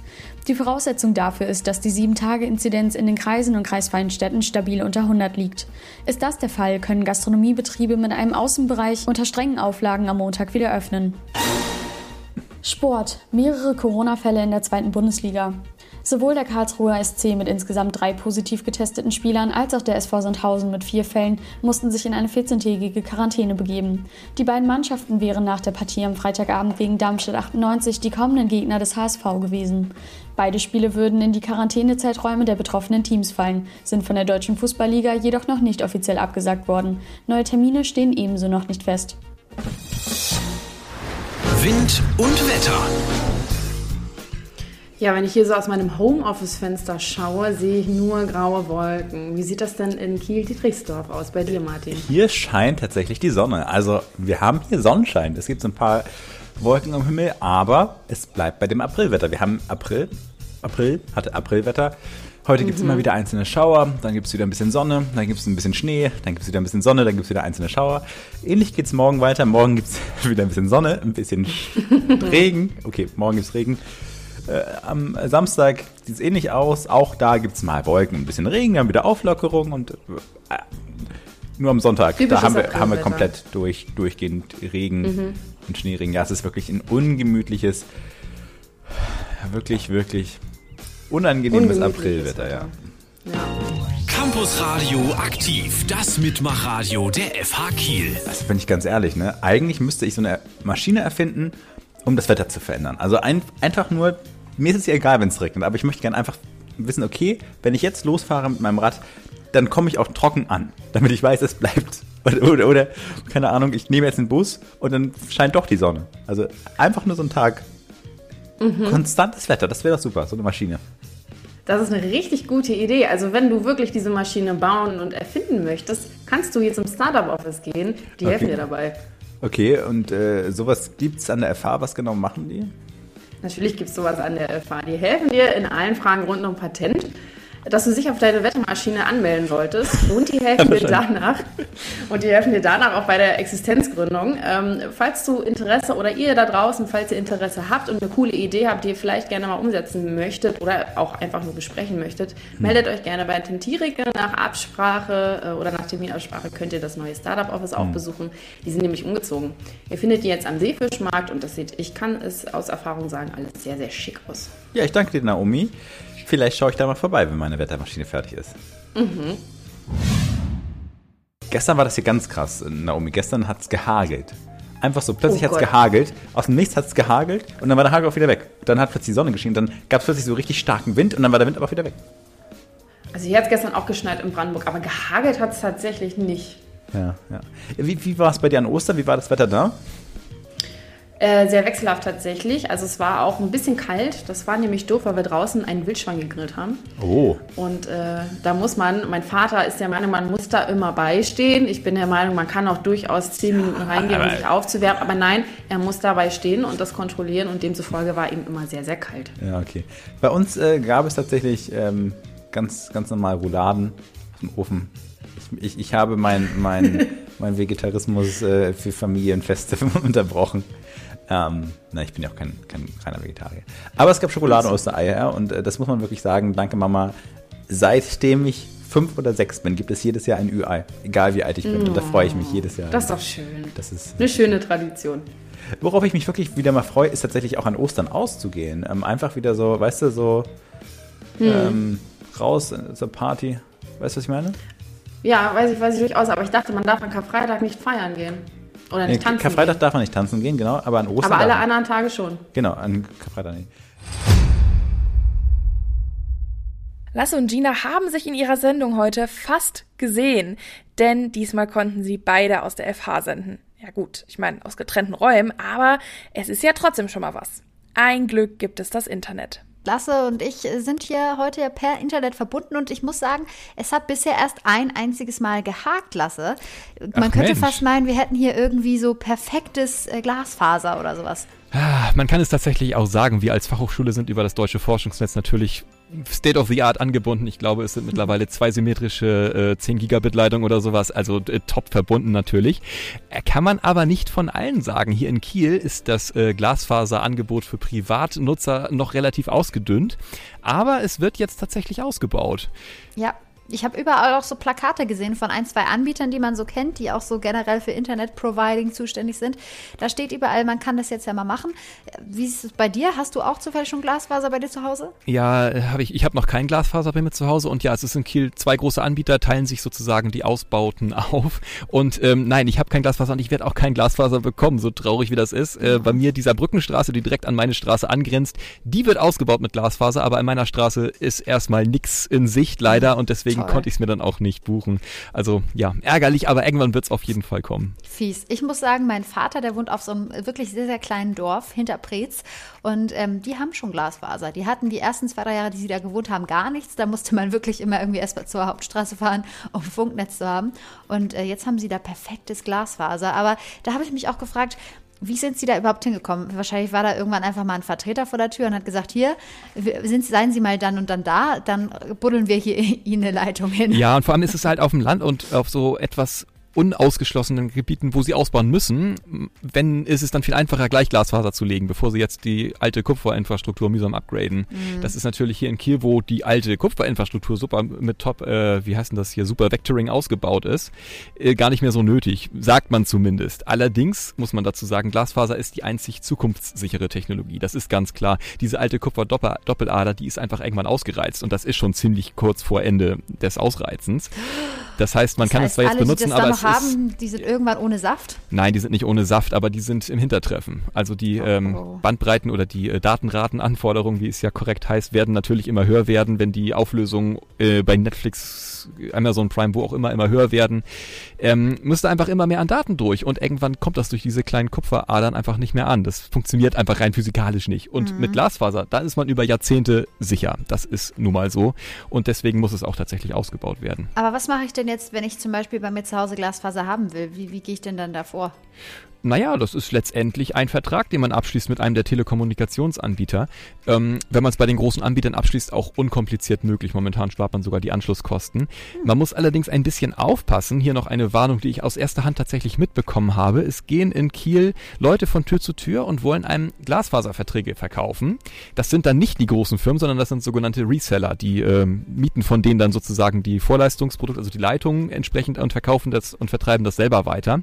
Die Voraussetzung dafür ist, dass die 7-Tage-Inzidenz in den Kreisen und kreisfreien Städten stabil unter 100 liegt. Ist das der Fall, können Gastronomiebetriebe mit einem Außenbereich unter strengen Auflagen am Montag wieder öffnen. Sport. Mehrere Corona-Fälle in der zweiten Bundesliga. Sowohl der Karlsruher SC mit insgesamt drei positiv getesteten Spielern als auch der SV Sandhausen mit vier Fällen mussten sich in eine 14-tägige Quarantäne begeben. Die beiden Mannschaften wären nach der Partie am Freitagabend gegen Darmstadt 98 die kommenden Gegner des HSV gewesen. Beide Spiele würden in die Quarantänezeiträume der betroffenen Teams fallen, sind von der Deutschen Fußballliga jedoch noch nicht offiziell abgesagt worden. Neue Termine stehen ebenso noch nicht fest. Wind und Wetter. Ja, wenn ich hier so aus meinem Homeoffice-Fenster schaue, sehe ich nur graue Wolken. Wie sieht das denn in Kiel-Dietrichsdorf aus bei dir, Martin? Hier scheint tatsächlich die Sonne. Also wir haben hier Sonnenschein. Es gibt so ein paar Wolken am Himmel, aber es bleibt bei dem Aprilwetter. Wir haben April, April hatte Aprilwetter. Heute gibt es Mhm. immer wieder einzelne Schauer, dann gibt es wieder ein bisschen Sonne, dann gibt es ein bisschen Schnee, dann gibt es wieder ein bisschen Sonne, dann gibt es wieder einzelne Schauer. Ähnlich geht es morgen weiter. Morgen gibt es wieder ein bisschen Sonne, ein bisschen Regen. Okay, morgen gibt es Regen. Äh, am Samstag sieht es ähnlich aus. Auch da gibt es mal Wolken, ein bisschen Regen, dann wieder Auflockerung und äh, nur am Sonntag, Typisches da haben wir, haben wir komplett durch, durchgehend Regen Mhm. und Schneeregen. Ja, es ist wirklich ein ungemütliches, wirklich, wirklich unangenehmes Aprilwetter, ja. Campus Radio aktiv, das Mitmachradio der FH Kiel. Also bin ich ganz ehrlich, ne? Eigentlich müsste ich so eine Maschine erfinden, um das Wetter zu verändern. Also ein, einfach nur, mir ist es ja egal, wenn es regnet, aber ich möchte gerne einfach wissen, okay, wenn ich jetzt losfahre mit meinem Rad, dann komme ich auch trocken an, damit ich weiß, es bleibt. Oder, oder, oder, keine Ahnung, ich nehme jetzt den Bus und dann scheint doch die Sonne. Also einfach nur so ein Tag. Mhm. Konstantes Wetter, das wäre doch super, so eine Maschine. Das ist eine richtig gute Idee. Also wenn du wirklich diese Maschine bauen und erfinden möchtest, kannst du jetzt im Startup-Office gehen. Die Okay. helfen dir dabei. Okay, und äh, sowas gibt es an der FH, was genau machen die? Natürlich gibt es sowas an der FH. Die helfen dir in allen Fragen rund um Patent, dass du dich auf deine Wettermaschine anmelden solltest. Und die helfen dir danach. Und die helfen dir danach auch bei der Existenzgründung. Ähm, falls du Interesse oder ihr da draußen, falls ihr Interesse habt und eine coole Idee habt, die ihr vielleicht gerne mal umsetzen möchtet oder auch einfach nur besprechen möchtet, meldet euch gerne bei Tentirike. Nach Absprache äh, oder nach Terminabsprache könnt ihr das neue Startup Office auch Mhm. besuchen. Die sind nämlich umgezogen. Ihr findet die jetzt am Seefischmarkt und das sieht, ich kann es aus Erfahrung sagen, alles sehr, sehr schick aus. Ja, ich danke dir, Naomi. Vielleicht schaue ich da mal vorbei, wenn meine Wettermaschine fertig ist. Mhm. Gestern war das hier ganz krass, Naomi. Gestern hat es gehagelt. Einfach so, plötzlich Oh hat es gehagelt. Aus dem Nichts hat es gehagelt und dann war der Hagel auch wieder weg. Dann hat plötzlich die Sonne geschienen. Dann gab es plötzlich so richtig starken Wind und dann war der Wind aber auch wieder weg. Also hier hat es gestern auch geschneit in Brandenburg, aber gehagelt hat es tatsächlich nicht. Ja, ja. Wie, wie war es bei dir an Ostern? Wie war das Wetter da? Äh, sehr wechselhaft tatsächlich. Also es war auch ein bisschen kalt. Das war nämlich doof, weil wir draußen einen Wildschwein gegrillt haben. Oh. Und äh, da muss man, mein Vater ist der Meinung, man muss da immer beistehen. Ich bin der Meinung, man kann auch durchaus zehn Minuten reingehen, um sich aufzuwärmen. Aber nein, er muss dabei stehen und das kontrollieren und demzufolge war ihm immer sehr, sehr kalt. Ja, okay. Bei uns äh, gab es tatsächlich ähm, ganz, ganz normal Rouladen aus dem Ofen. Ich, ich, habe mein, mein, mein Vegetarismus äh, für Familienfeste unterbrochen. Ähm, na, ich bin ja auch kein, kein reiner Vegetarier. Aber es gab Schokolade und Ostereier und äh, das muss man wirklich sagen. Danke, Mama. Seitdem ich fünf oder sechs bin, gibt es jedes Jahr ein Ü-Ei. Egal wie alt ich bin. Und da freue ich mich jedes Jahr. Das ist doch schön. Das ist Eine schöne Tradition. Worauf ich mich wirklich wieder mal freue, ist tatsächlich auch an Ostern auszugehen. Ähm, einfach wieder so, weißt du, so Hm. ähm, raus zur Party. Weißt du, was ich meine? Ja, weiß ich, weiß ich durchaus, aber ich dachte, man darf an Karfreitag nicht feiern gehen. Oder nicht Nee, tanzen Karfreitag gehen. darf man nicht tanzen gehen, genau, aber an Ostern. Aber alle anderen Tage schon. Genau, an Karfreitag nicht. Lasse und Gina haben sich in ihrer Sendung heute fast gesehen, denn diesmal konnten sie beide aus der FH senden. Ja gut, ich meine aus getrennten Räumen, aber es ist ja trotzdem schon mal was. Ein Glück gibt es das Internet. Lasse und ich sind hier heute ja per Internet verbunden und ich muss sagen, es hat bisher erst ein einziges Mal gehakt, Lasse. Man Ach, könnte Mensch. fast meinen, wir hätten hier irgendwie so perfektes äh, Glasfaser oder sowas. Ah, Man kann es tatsächlich auch sagen, wir als Fachhochschule sind über das deutsche Forschungsnetz natürlich State of the Art angebunden. Ich glaube, es sind mittlerweile zwei symmetrische äh, 10 Gigabit Leitungen oder sowas, also äh, top verbunden natürlich. Äh, kann man aber nicht von allen sagen. Hier in Kiel ist das äh, Glasfaserangebot für Privatnutzer noch relativ ausgedünnt, aber es wird jetzt tatsächlich ausgebaut. Ja, ich habe überall auch so Plakate gesehen von ein, zwei Anbietern, die man so kennt, die auch so generell für Internet-Providing zuständig sind. Da steht überall, man kann das jetzt ja mal machen. Wie ist es bei dir? Hast du auch zufällig schon Glasfaser bei dir zu Hause? Ja, habe ich. Ich habe noch kein Glasfaser bei mir zu Hause und ja, es ist in Kiel zwei große Anbieter teilen sich sozusagen die Ausbauten auf. Und ähm, nein, ich habe kein Glasfaser und ich werde auch kein Glasfaser bekommen, so traurig wie das ist. Äh, bei mir dieser Brückenstraße, die direkt an meine Straße angrenzt, die wird ausgebaut mit Glasfaser, aber in meiner Straße ist erstmal nix in Sicht leider und deswegen Toll. konnte ich es mir dann auch nicht buchen. Also ja, ärgerlich, aber irgendwann wird es auf jeden Fall kommen. Fies. Ich muss sagen, mein Vater, der wohnt auf so einem wirklich sehr, sehr kleinen Dorf hinter Preetz und ähm, die haben schon Glasfaser. Die hatten die ersten zwei, drei Jahre, die sie da gewohnt haben, gar nichts. Da musste man wirklich immer irgendwie erst mal zur Hauptstraße fahren, um Funknetz zu haben. Und äh, jetzt haben sie da perfektes Glasfaser. Aber da habe ich mich auch gefragt, wie sind Sie da überhaupt hingekommen? Wahrscheinlich war da irgendwann einfach mal ein Vertreter vor der Tür und hat gesagt, hier, sind, seien Sie mal dann und dann da, dann buddeln wir hier Ihnen eine Leitung hin. Ja, und vor allem ist es halt auf dem Land und auf so etwas unausgeschlossenen Gebieten, wo sie ausbauen müssen, wenn ist es dann viel einfacher, gleich Glasfaser zu legen, bevor sie jetzt die alte Kupferinfrastruktur mühsam upgraden. Mhm. Das ist natürlich hier in Kiel, wo die alte Kupferinfrastruktur super mit Top, äh, wie heißt denn das hier, Super Vectoring ausgebaut ist, äh, gar nicht mehr so nötig, sagt man zumindest. Allerdings muss man dazu sagen, Glasfaser ist die einzig zukunftssichere Technologie. Das ist ganz klar. Diese alte Kupfer-Doppelader, die ist einfach irgendwann ausgereizt und das ist schon ziemlich kurz vor Ende des Ausreizens. Das heißt, man Das kann heißt, es zwar jetzt alle, benutzen, die das aber es noch ist haben, die sind irgendwann ohne Saft. Nein, die sind nicht ohne Saft, aber die sind im Hintertreffen. Also die ähm, Bandbreiten oder die äh, Datenratenanforderungen, wie es ja korrekt heißt, werden natürlich immer höher werden, wenn die Auflösungen äh, bei Netflix, Amazon Prime, wo auch immer, immer höher werden. Ähm, müsste einfach immer mehr an Daten durch und irgendwann kommt das durch diese kleinen Kupferadern einfach nicht mehr an. Das funktioniert einfach rein physikalisch nicht. Und Mhm. mit Glasfaser, da ist man über Jahrzehnte sicher. Das ist nun mal so. Und deswegen muss es auch tatsächlich ausgebaut werden. Aber was mache ich denn jetzt, wenn ich zum Beispiel bei mir zu Hause Glasfaser haben will? Wie, wie gehe ich denn dann davor? Naja, das ist letztendlich ein Vertrag, den man abschließt mit einem der Telekommunikationsanbieter. Ähm, wenn man es bei den großen Anbietern abschließt, auch unkompliziert möglich. Momentan spart man sogar die Anschlusskosten. Man muss allerdings ein bisschen aufpassen. Hier noch eine Warnung, die ich aus erster Hand tatsächlich mitbekommen habe. Es gehen in Kiel Leute von Tür zu Tür und wollen einem Glasfaserverträge verkaufen. Das sind dann nicht die großen Firmen, sondern das sind sogenannte Reseller. Die ähm, mieten von denen dann sozusagen die Vorleistungsprodukte, also die Leitungen entsprechend und verkaufen das und vertreiben das selber weiter.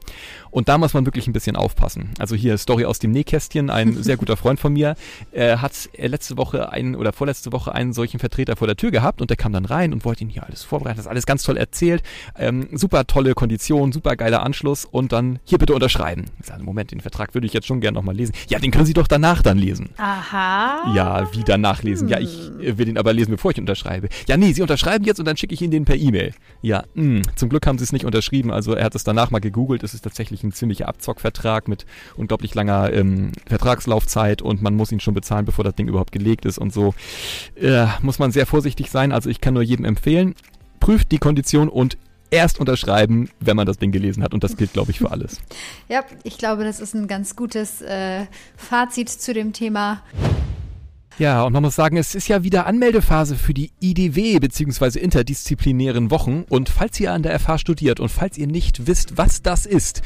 Und da muss man wirklich ein bisschen aufpassen. Also hier Story aus dem Nähkästchen. Ein sehr guter Freund von mir äh, hat äh, letzte Woche einen oder vorletzte Woche einen solchen Vertreter vor der Tür gehabt und der kam dann rein und wollte ihn hier alles vorbereiten, das alles ganz toll erzählt. Ähm, super tolle Kondition, super geiler Anschluss und dann hier bitte unterschreiben. Ich sage, Moment, den Vertrag würde ich jetzt schon gerne nochmal lesen. Ja, den können Sie doch danach dann lesen. Aha. Ja, wie danach lesen? Ja, ich äh, will ihn aber lesen, bevor ich unterschreibe. Ja, nee, Sie unterschreiben jetzt und dann schicke ich Ihnen den per E-Mail. Ja, mh, zum Glück haben Sie es nicht unterschrieben. Also er hat es danach mal gegoogelt. Es ist tatsächlich ein ziemlicher Abzockvertrag mit unglaublich langer ähm, Vertragslaufzeit und man muss ihn schon bezahlen, bevor das Ding überhaupt gelegt ist und so. Äh, muss man sehr vorsichtig sein. Also ich kann nur jedem empfehlen, prüft die Kondition und erst unterschreiben, wenn man das Ding gelesen hat. Und das gilt, glaube ich, für alles. Ja, ich glaube, das ist ein ganz gutes äh, Fazit zu dem Thema. Ja, und man muss sagen, es ist ja wieder Anmeldephase für die IDW bzw. interdisziplinären Wochen. Und falls ihr an der FH studiert und falls ihr nicht wisst, was das ist,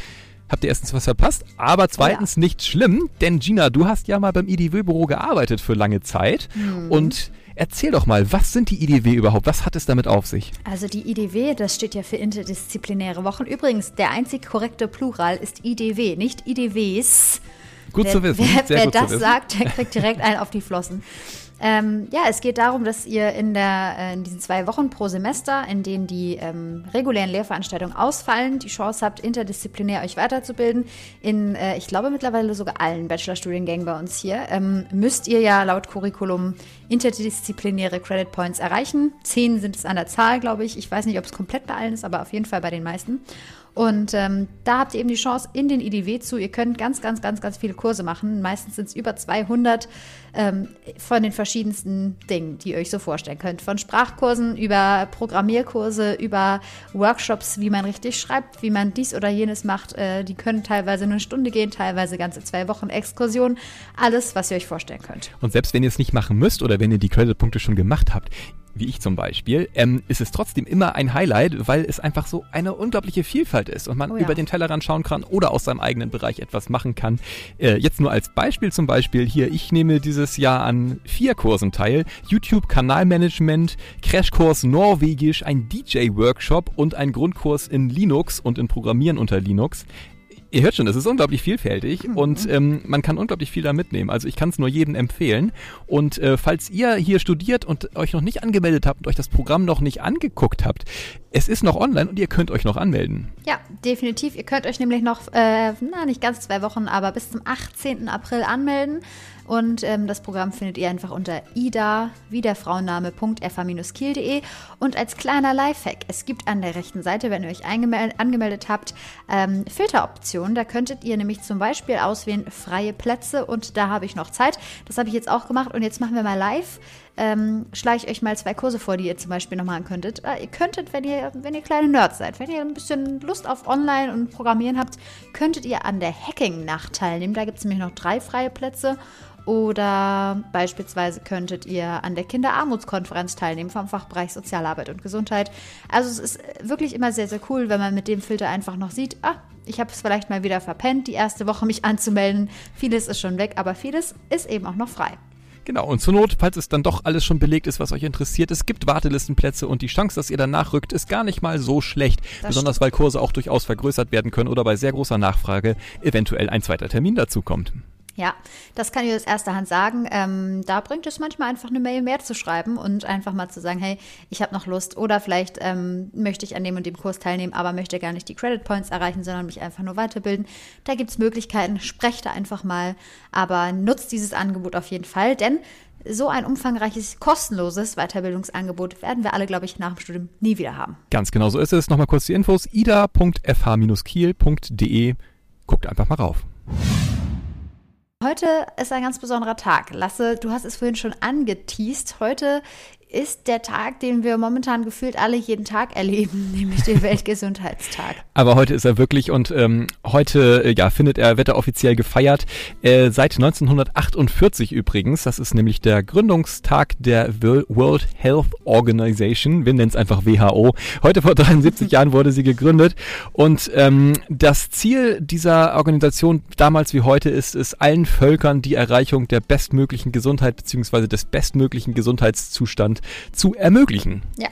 habt ihr erstens was verpasst, aber zweitens nicht schlimm, denn Gina, du hast ja mal beim IDW-Büro gearbeitet für lange Zeit. Mhm. Und erzähl doch mal, was sind die IDW überhaupt? Was hat es damit auf sich? Also die IDW, das steht ja für interdisziplinäre Wochen. Übrigens, der einzig korrekte Plural ist IDW, nicht IDWs. Gut wer, zu wissen, Wer, wer das wissen. sagt, der kriegt direkt einen auf die Flossen. Ähm, ja, es geht darum, dass ihr in, der, äh, in diesen zwei Wochen pro Semester, in denen die ähm, regulären Lehrveranstaltungen ausfallen, die Chance habt, interdisziplinär euch weiterzubilden. In, äh, ich glaube, mittlerweile sogar allen Bachelorstudiengängen bei uns hier, ähm, müsst ihr ja laut Curriculum interdisziplinäre Credit Points erreichen. Zehn sind es an der Zahl, glaube ich. Ich weiß nicht, ob es komplett bei allen ist, aber auf jeden Fall bei den meisten. Und ähm, da habt ihr eben die Chance in den IDW zu. Ihr könnt ganz, ganz, ganz, ganz viele Kurse machen. Meistens sind es über 200 ähm, von den verschiedensten Dingen, die ihr euch so vorstellen könnt. Von Sprachkursen über Programmierkurse, über Workshops, wie man richtig schreibt, wie man dies oder jenes macht. Äh, die können teilweise eine Stunde gehen, teilweise ganze zwei Wochen Exkursion. Alles, was ihr euch vorstellen könnt. Und selbst wenn ihr es nicht machen müsst oder wenn ihr die Credit-Punkte schon gemacht habt, wie ich zum Beispiel, ähm, ist es trotzdem immer ein Highlight, weil es einfach so eine unglaubliche Vielfalt ist und man Oh ja. über den Tellerrand schauen kann oder aus seinem eigenen Bereich etwas machen kann. Äh, jetzt nur als Beispiel zum Beispiel hier, ich nehme dieses Jahr an vier Kursen teil. YouTube Kanalmanagement, Crashkurs Norwegisch, ein DJ-Workshop und ein Grundkurs in Linux und in Programmieren unter Linux. Ihr hört schon, es ist unglaublich vielfältig und ähm, man kann unglaublich viel da mitnehmen. Also ich kann es nur jedem empfehlen. Und äh, falls ihr hier studiert und euch noch nicht angemeldet habt und euch das Programm noch nicht angeguckt habt, es ist noch online und ihr könnt euch noch anmelden. Ja, definitiv. Ihr könnt euch nämlich noch, äh, na, nicht ganz zwei Wochen, aber bis zum 18. April anmelden. Und ähm, das Programm findet ihr einfach unter ida, wie der Frauenname.fa-kiel.de. Und als kleiner Lifehack, es gibt an der rechten Seite, wenn ihr euch angemeldet habt, ähm, Filteroptionen. Da könntet ihr nämlich zum Beispiel auswählen freie Plätze und da habe ich noch Zeit. Das habe ich jetzt auch gemacht und jetzt machen wir mal live. Ähm, schlage ich euch mal zwei Kurse vor, die ihr zum Beispiel noch machen könntet. Äh, ihr könntet, wenn ihr, wenn ihr kleine Nerds seid, wenn ihr ein bisschen Lust auf Online und Programmieren habt, könntet ihr an der Hacking-Nacht teilnehmen. Da gibt es nämlich noch drei freie Plätze. Oder beispielsweise könntet ihr an der Kinderarmutskonferenz teilnehmen vom Fachbereich Sozialarbeit und Gesundheit. Also es ist wirklich immer sehr, sehr cool, wenn man mit dem Filter einfach noch sieht, ah, ich habe es vielleicht mal wieder verpennt, die erste Woche mich anzumelden. Vieles ist schon weg, aber vieles ist eben auch noch frei. Genau, und zur Not, falls es dann doch alles schon belegt ist, was euch interessiert, es gibt Wartelistenplätze und die Chance, dass ihr dann nachrückt, ist gar nicht mal so schlecht. Das besonders weil Kurse auch durchaus vergrößert werden können oder bei sehr großer Nachfrage eventuell ein zweiter Termin dazu kommt. Ja, das kann ich aus erster Hand sagen. Ähm, da bringt es manchmal einfach eine Mail mehr zu schreiben und einfach mal zu sagen, hey, ich habe noch Lust oder vielleicht ähm, möchte ich an dem und dem Kurs teilnehmen, aber möchte gar nicht die Credit Points erreichen, sondern mich einfach nur weiterbilden. Da gibt es Möglichkeiten, sprecht da einfach mal, aber nutzt dieses Angebot auf jeden Fall, denn so ein umfangreiches, kostenloses Weiterbildungsangebot werden wir alle, glaube ich, nach dem Studium nie wieder haben. Ganz genau so ist es. Nochmal kurz die Infos. ida.fh-kiel.de. Guckt einfach mal rauf. Heute ist ein ganz besonderer Tag. Lasse, du hast es vorhin schon angeteased. Heute ist der Tag, den wir momentan gefühlt alle jeden Tag erleben, nämlich den Weltgesundheitstag. Aber heute ist er wirklich und ähm, heute äh, ja, findet er, wird er offiziell gefeiert. Äh, seit 1948 übrigens. Das ist nämlich der Gründungstag der Wo- World Health Organization. Wir nennen es einfach WHO. Heute vor 73 Jahren wurde sie gegründet. Und ähm, das Ziel dieser Organisation damals wie heute ist es, allen Völkern die Erreichung der bestmöglichen Gesundheit beziehungsweise des bestmöglichen Gesundheitszustand zu ermöglichen. Ja.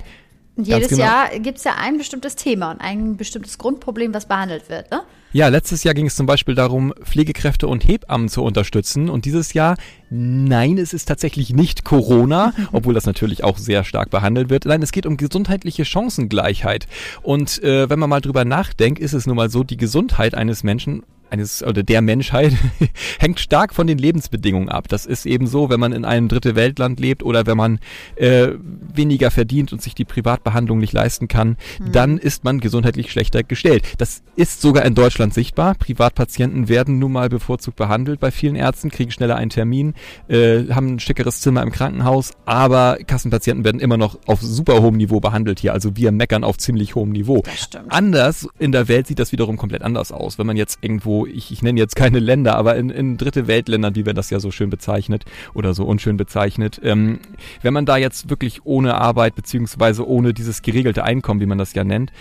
Und jedes genau. Jahr gibt es ja ein bestimmtes Thema und ein bestimmtes Grundproblem, was behandelt wird. Ne? Ja, letztes Jahr ging es zum Beispiel darum, Pflegekräfte und Hebammen zu unterstützen. Und dieses Jahr, nein, es ist tatsächlich nicht Corona, obwohl das natürlich auch sehr stark behandelt wird. Nein, es geht um gesundheitliche Chancengleichheit. Und äh, wenn man mal drüber nachdenkt, ist es nun mal so, die Gesundheit eines Menschen eines oder der Menschheit hängt stark von den Lebensbedingungen ab. Das ist eben so, wenn man in einem dritte Weltland lebt oder wenn man äh, weniger verdient und sich die Privatbehandlung nicht leisten kann, dann ist man gesundheitlich schlechter gestellt. Das ist sogar in Deutschland sichtbar. Privatpatienten werden nun mal bevorzugt behandelt bei vielen Ärzten, kriegen schneller einen Termin, äh, haben ein schickeres Zimmer im Krankenhaus, aber Kassenpatienten werden immer noch auf super hohem Niveau behandelt hier. Also wir meckern auf ziemlich hohem Niveau. Anders in der Welt sieht das wiederum komplett anders aus. Wenn man jetzt irgendwo, ich, ich nenne jetzt keine Länder, aber in, in dritte Weltländern, wie wir das ja so schön bezeichnet oder so unschön bezeichnet, ähm, wenn man da jetzt wirklich ohne Arbeit beziehungsweise ohne dieses geregelte Einkommen, wie man das ja nennt,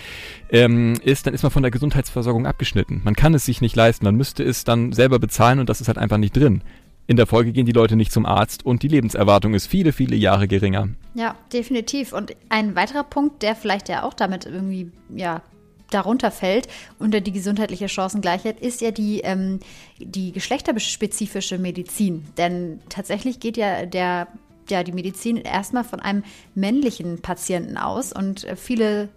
ähm, ist, dann ist man von der Gesundheitsversorgung abgeschnitten. Man kann es sich nicht leisten, man müsste es dann selber bezahlen und das ist halt einfach nicht drin. In der Folge gehen die Leute nicht zum Arzt und die Lebenserwartung ist viele, viele Jahre geringer. Ja, definitiv. Und ein weiterer Punkt, der vielleicht ja auch damit irgendwie, ja, darunter fällt, unter die gesundheitliche Chancengleichheit, ist ja die, ähm, die geschlechterspezifische Medizin. Denn tatsächlich geht ja der ja, die Medizin erstmal von einem männlichen Patienten aus und äh, viele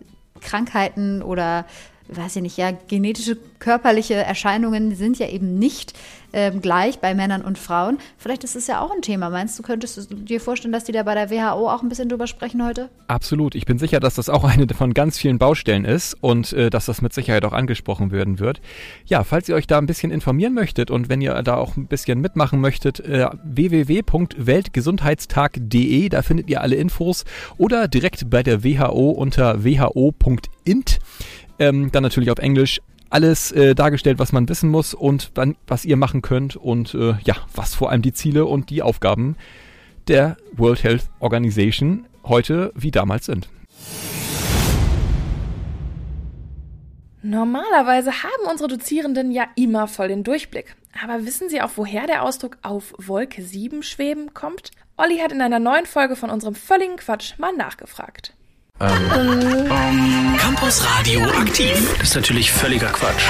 Krankheiten oder weiß ich nicht, ja, genetische, körperliche Erscheinungen sind ja eben nicht ähm, gleich bei Männern und Frauen. Vielleicht ist es ja auch ein Thema. Meinst du, könntest du dir vorstellen, dass die da bei der WHO auch ein bisschen drüber sprechen heute? Absolut. Ich bin sicher, dass das auch eine von ganz vielen Baustellen ist und äh, dass das mit Sicherheit auch angesprochen werden wird. Ja, falls ihr euch da ein bisschen informieren möchtet und wenn ihr da auch ein bisschen mitmachen möchtet, äh, www.weltgesundheitstag.de, da findet ihr alle Infos oder direkt bei der WHO unter who.int. Ähm, dann natürlich auf Englisch alles äh, dargestellt, was man wissen muss und dann, was ihr machen könnt und äh, ja, was vor allem die Ziele und die Aufgaben der World Health Organization heute wie damals sind. Normalerweise haben unsere Dozierenden ja immer voll den Durchblick. Aber wissen Sie auch, woher der Ausdruck auf Wolke 7 schweben kommt? Olli hat in einer neuen Folge von unserem völligen Quatsch mal nachgefragt. Ähm. Campus Radio aktiv. Das ist natürlich völliger Quatsch.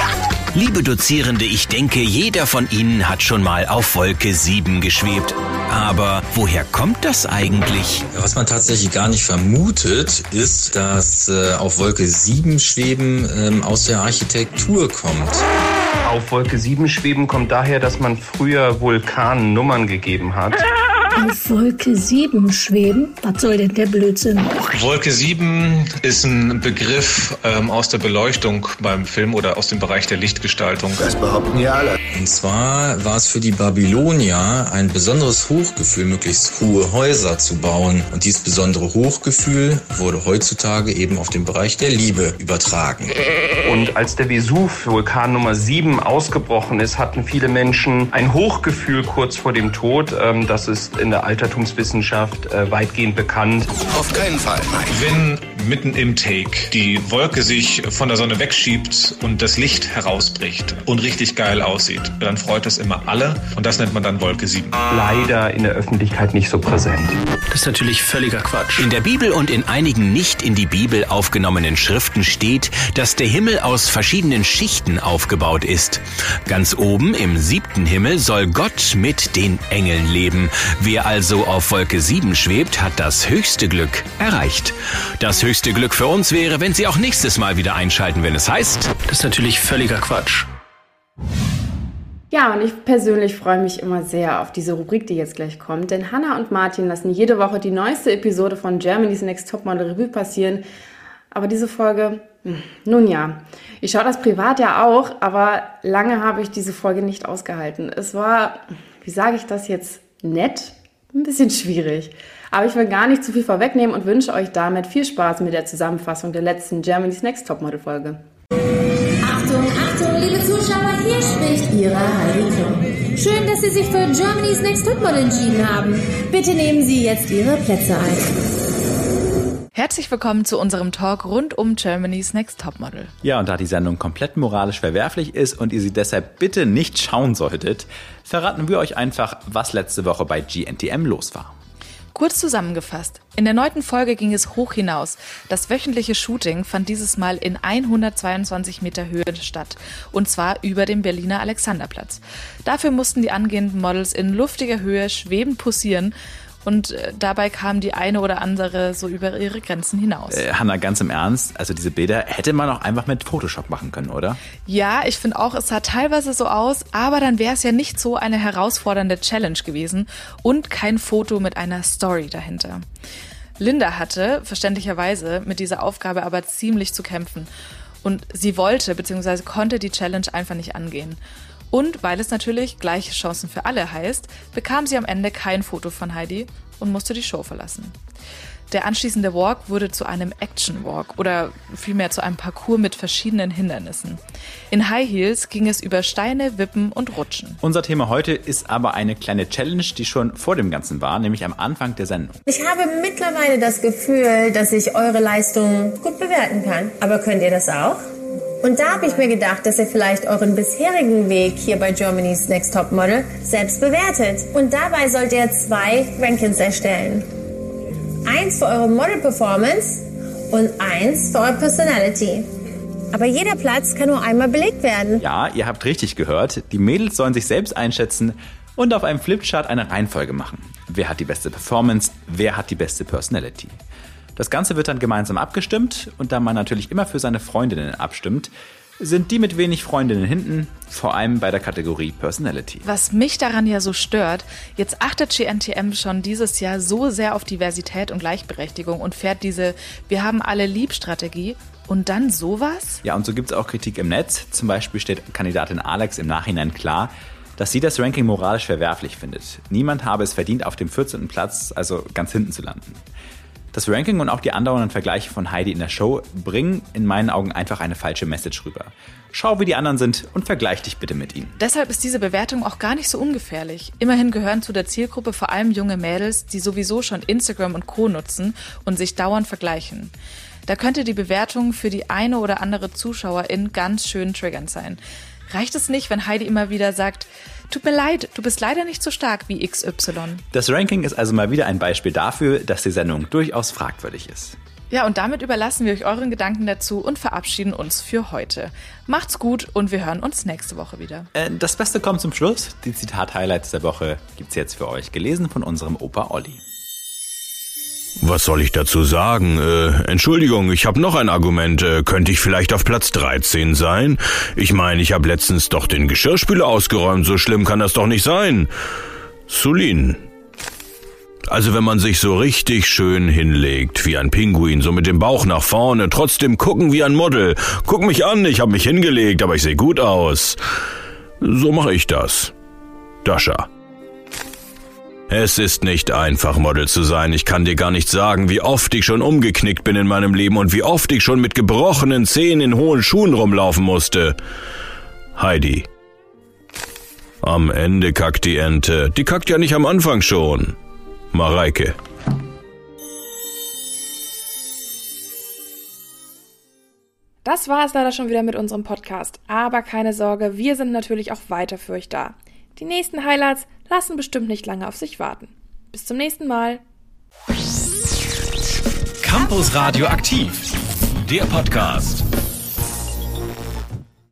Liebe Dozierende, ich denke, jeder von Ihnen hat schon mal auf Wolke 7 geschwebt. Aber woher kommt das eigentlich? Was man tatsächlich gar nicht vermutet, ist, dass äh, auf Wolke 7 schweben ähm, aus der Architektur kommt. Auf Wolke 7 schweben kommt daher, dass man früher Vulkanen Nummern gegeben hat. Auf Wolke 7 schweben? Was soll denn der Blödsinn? Wolke 7 ist ein Begriff ähm, aus der Beleuchtung beim Film oder aus dem Bereich der Lichtgestaltung. Das behaupten ja alle. Und zwar war es für die Babylonier ein besonderes Hochgefühl, möglichst hohe Häuser zu bauen. Und dieses besondere Hochgefühl wurde heutzutage eben auf den Bereich der Liebe übertragen. Und als der Vesuv, Vulkan Nummer 7, ausgebrochen ist, hatten viele Menschen ein Hochgefühl kurz vor dem Tod. Ähm, das ist in der Altertumswissenschaft äh, weitgehend bekannt. Auf keinen Fall. Wenn mitten im Take die Wolke sich von der Sonne wegschiebt und das Licht herausbricht und richtig geil aussieht, dann freut das immer alle und das nennt man dann Wolke 7. Leider in der Öffentlichkeit nicht so präsent. Das ist natürlich völliger Quatsch. In der Bibel und in einigen nicht in die Bibel aufgenommenen Schriften steht, dass der Himmel aus verschiedenen Schichten aufgebaut ist. Ganz oben im siebten Himmel soll Gott mit den Engeln leben. Wer also auf Wolke 7 schwebt, hat das höchste Glück erreicht. Das höchste Glück für uns wäre, wenn Sie auch nächstes Mal wieder einschalten, wenn es heißt. Das ist natürlich völliger Quatsch. Ja, und ich persönlich freue mich immer sehr auf diese Rubrik, die jetzt gleich kommt, denn Hannah und Martin lassen jede Woche die neueste Episode von Germany's Next Topmodel Revue passieren. Aber diese Folge, nun ja, ich schaue das privat ja auch, aber lange habe ich diese Folge nicht ausgehalten. Es war, wie sage ich das jetzt, nett, ein bisschen schwierig. Aber ich will gar nicht zu viel vorwegnehmen und wünsche euch damit viel Spaß mit der Zusammenfassung der letzten Germany's Next Topmodel Folge. Achtung, Achtung, liebe Zuschauer, hier spricht Ihre Heidi. Schön, dass Sie sich für Germany's Next Topmodel entschieden haben. Bitte nehmen Sie jetzt Ihre Plätze ein. Herzlich willkommen zu unserem Talk rund um Germany's Next Topmodel. Ja, und da die Sendung komplett moralisch verwerflich ist und ihr sie deshalb bitte nicht schauen solltet, verraten wir euch einfach, was letzte Woche bei GNTM los war. Kurz zusammengefasst. In der neunten Folge ging es hoch hinaus. Das wöchentliche Shooting fand dieses Mal in 122 Meter Höhe statt. Und zwar über dem Berliner Alexanderplatz. Dafür mussten die angehenden Models in luftiger Höhe schwebend posieren. Und äh, dabei kam die eine oder andere so über ihre Grenzen hinaus. Äh, Hanna, ganz im Ernst, also diese Bilder hätte man auch einfach mit Photoshop machen können, oder? Ja, ich finde auch, es sah teilweise so aus, aber dann wäre es ja nicht so eine herausfordernde Challenge gewesen und kein Foto mit einer Story dahinter. Linda hatte, verständlicherweise, mit dieser Aufgabe aber ziemlich zu kämpfen. Und sie wollte bzw. konnte die Challenge einfach nicht angehen. Und weil es natürlich gleiche Chancen für alle heißt, bekam sie am Ende kein Foto von Heidi und musste die Show verlassen. Der anschließende Walk wurde zu einem Action Walk oder vielmehr zu einem Parcours mit verschiedenen Hindernissen. In High Heels ging es über Steine, Wippen und Rutschen. Unser Thema heute ist aber eine kleine Challenge, die schon vor dem Ganzen war, nämlich am Anfang der Sendung. Ich habe mittlerweile das Gefühl, dass ich eure Leistung gut bewerten kann. Aber könnt ihr das auch? Und da habe ich mir gedacht, dass ihr vielleicht euren bisherigen Weg hier bei Germany's Next Top Model selbst bewertet. Und dabei sollt ihr zwei Rankings erstellen. Eins für eure Model Performance und eins für eure Personality. Aber jeder Platz kann nur einmal belegt werden. Ja, ihr habt richtig gehört. Die Mädels sollen sich selbst einschätzen und auf einem Flipchart eine Reihenfolge machen. Wer hat die beste Performance? Wer hat die beste Personality? Das Ganze wird dann gemeinsam abgestimmt und da man natürlich immer für seine Freundinnen abstimmt, sind die mit wenig Freundinnen hinten, vor allem bei der Kategorie Personality. Was mich daran ja so stört, jetzt achtet GNTM schon dieses Jahr so sehr auf Diversität und Gleichberechtigung und fährt diese Wir haben alle Lieb-Strategie und dann sowas? Ja, und so gibt es auch Kritik im Netz. Zum Beispiel steht Kandidatin Alex im Nachhinein klar, dass sie das Ranking moralisch verwerflich findet. Niemand habe es verdient, auf dem 14. Platz, also ganz hinten zu landen. Das Ranking und auch die andauernden Vergleiche von Heidi in der Show bringen in meinen Augen einfach eine falsche Message rüber. Schau, wie die anderen sind und vergleich dich bitte mit ihnen. Deshalb ist diese Bewertung auch gar nicht so ungefährlich. Immerhin gehören zu der Zielgruppe vor allem junge Mädels, die sowieso schon Instagram und Co nutzen und sich dauernd vergleichen. Da könnte die Bewertung für die eine oder andere Zuschauerin ganz schön triggernd sein. Reicht es nicht, wenn Heidi immer wieder sagt, tut mir leid, du bist leider nicht so stark wie XY? Das Ranking ist also mal wieder ein Beispiel dafür, dass die Sendung durchaus fragwürdig ist. Ja, und damit überlassen wir euch euren Gedanken dazu und verabschieden uns für heute. Macht's gut und wir hören uns nächste Woche wieder. Äh, das Beste kommt zum Schluss. Die Zitat-Highlights der Woche gibt's jetzt für euch, gelesen von unserem Opa Olli. Was soll ich dazu sagen? Äh, Entschuldigung, ich habe noch ein Argument. Äh, könnte ich vielleicht auf Platz 13 sein? Ich meine, ich habe letztens doch den Geschirrspüler ausgeräumt. So schlimm kann das doch nicht sein. Sulin. Also wenn man sich so richtig schön hinlegt, wie ein Pinguin, so mit dem Bauch nach vorne, trotzdem gucken wie ein Model. Guck mich an, ich habe mich hingelegt, aber ich sehe gut aus. So mache ich das. Dascha. Es ist nicht einfach, Model zu sein. Ich kann dir gar nicht sagen, wie oft ich schon umgeknickt bin in meinem Leben und wie oft ich schon mit gebrochenen Zähnen in hohen Schuhen rumlaufen musste. Heidi. Am Ende kackt die Ente. Die kackt ja nicht am Anfang schon. Mareike. Das war es leider schon wieder mit unserem Podcast. Aber keine Sorge, wir sind natürlich auch weiter für euch da. Die nächsten Highlights lassen bestimmt nicht lange auf sich warten. Bis zum nächsten Mal. Campus Radio aktiv, der Podcast.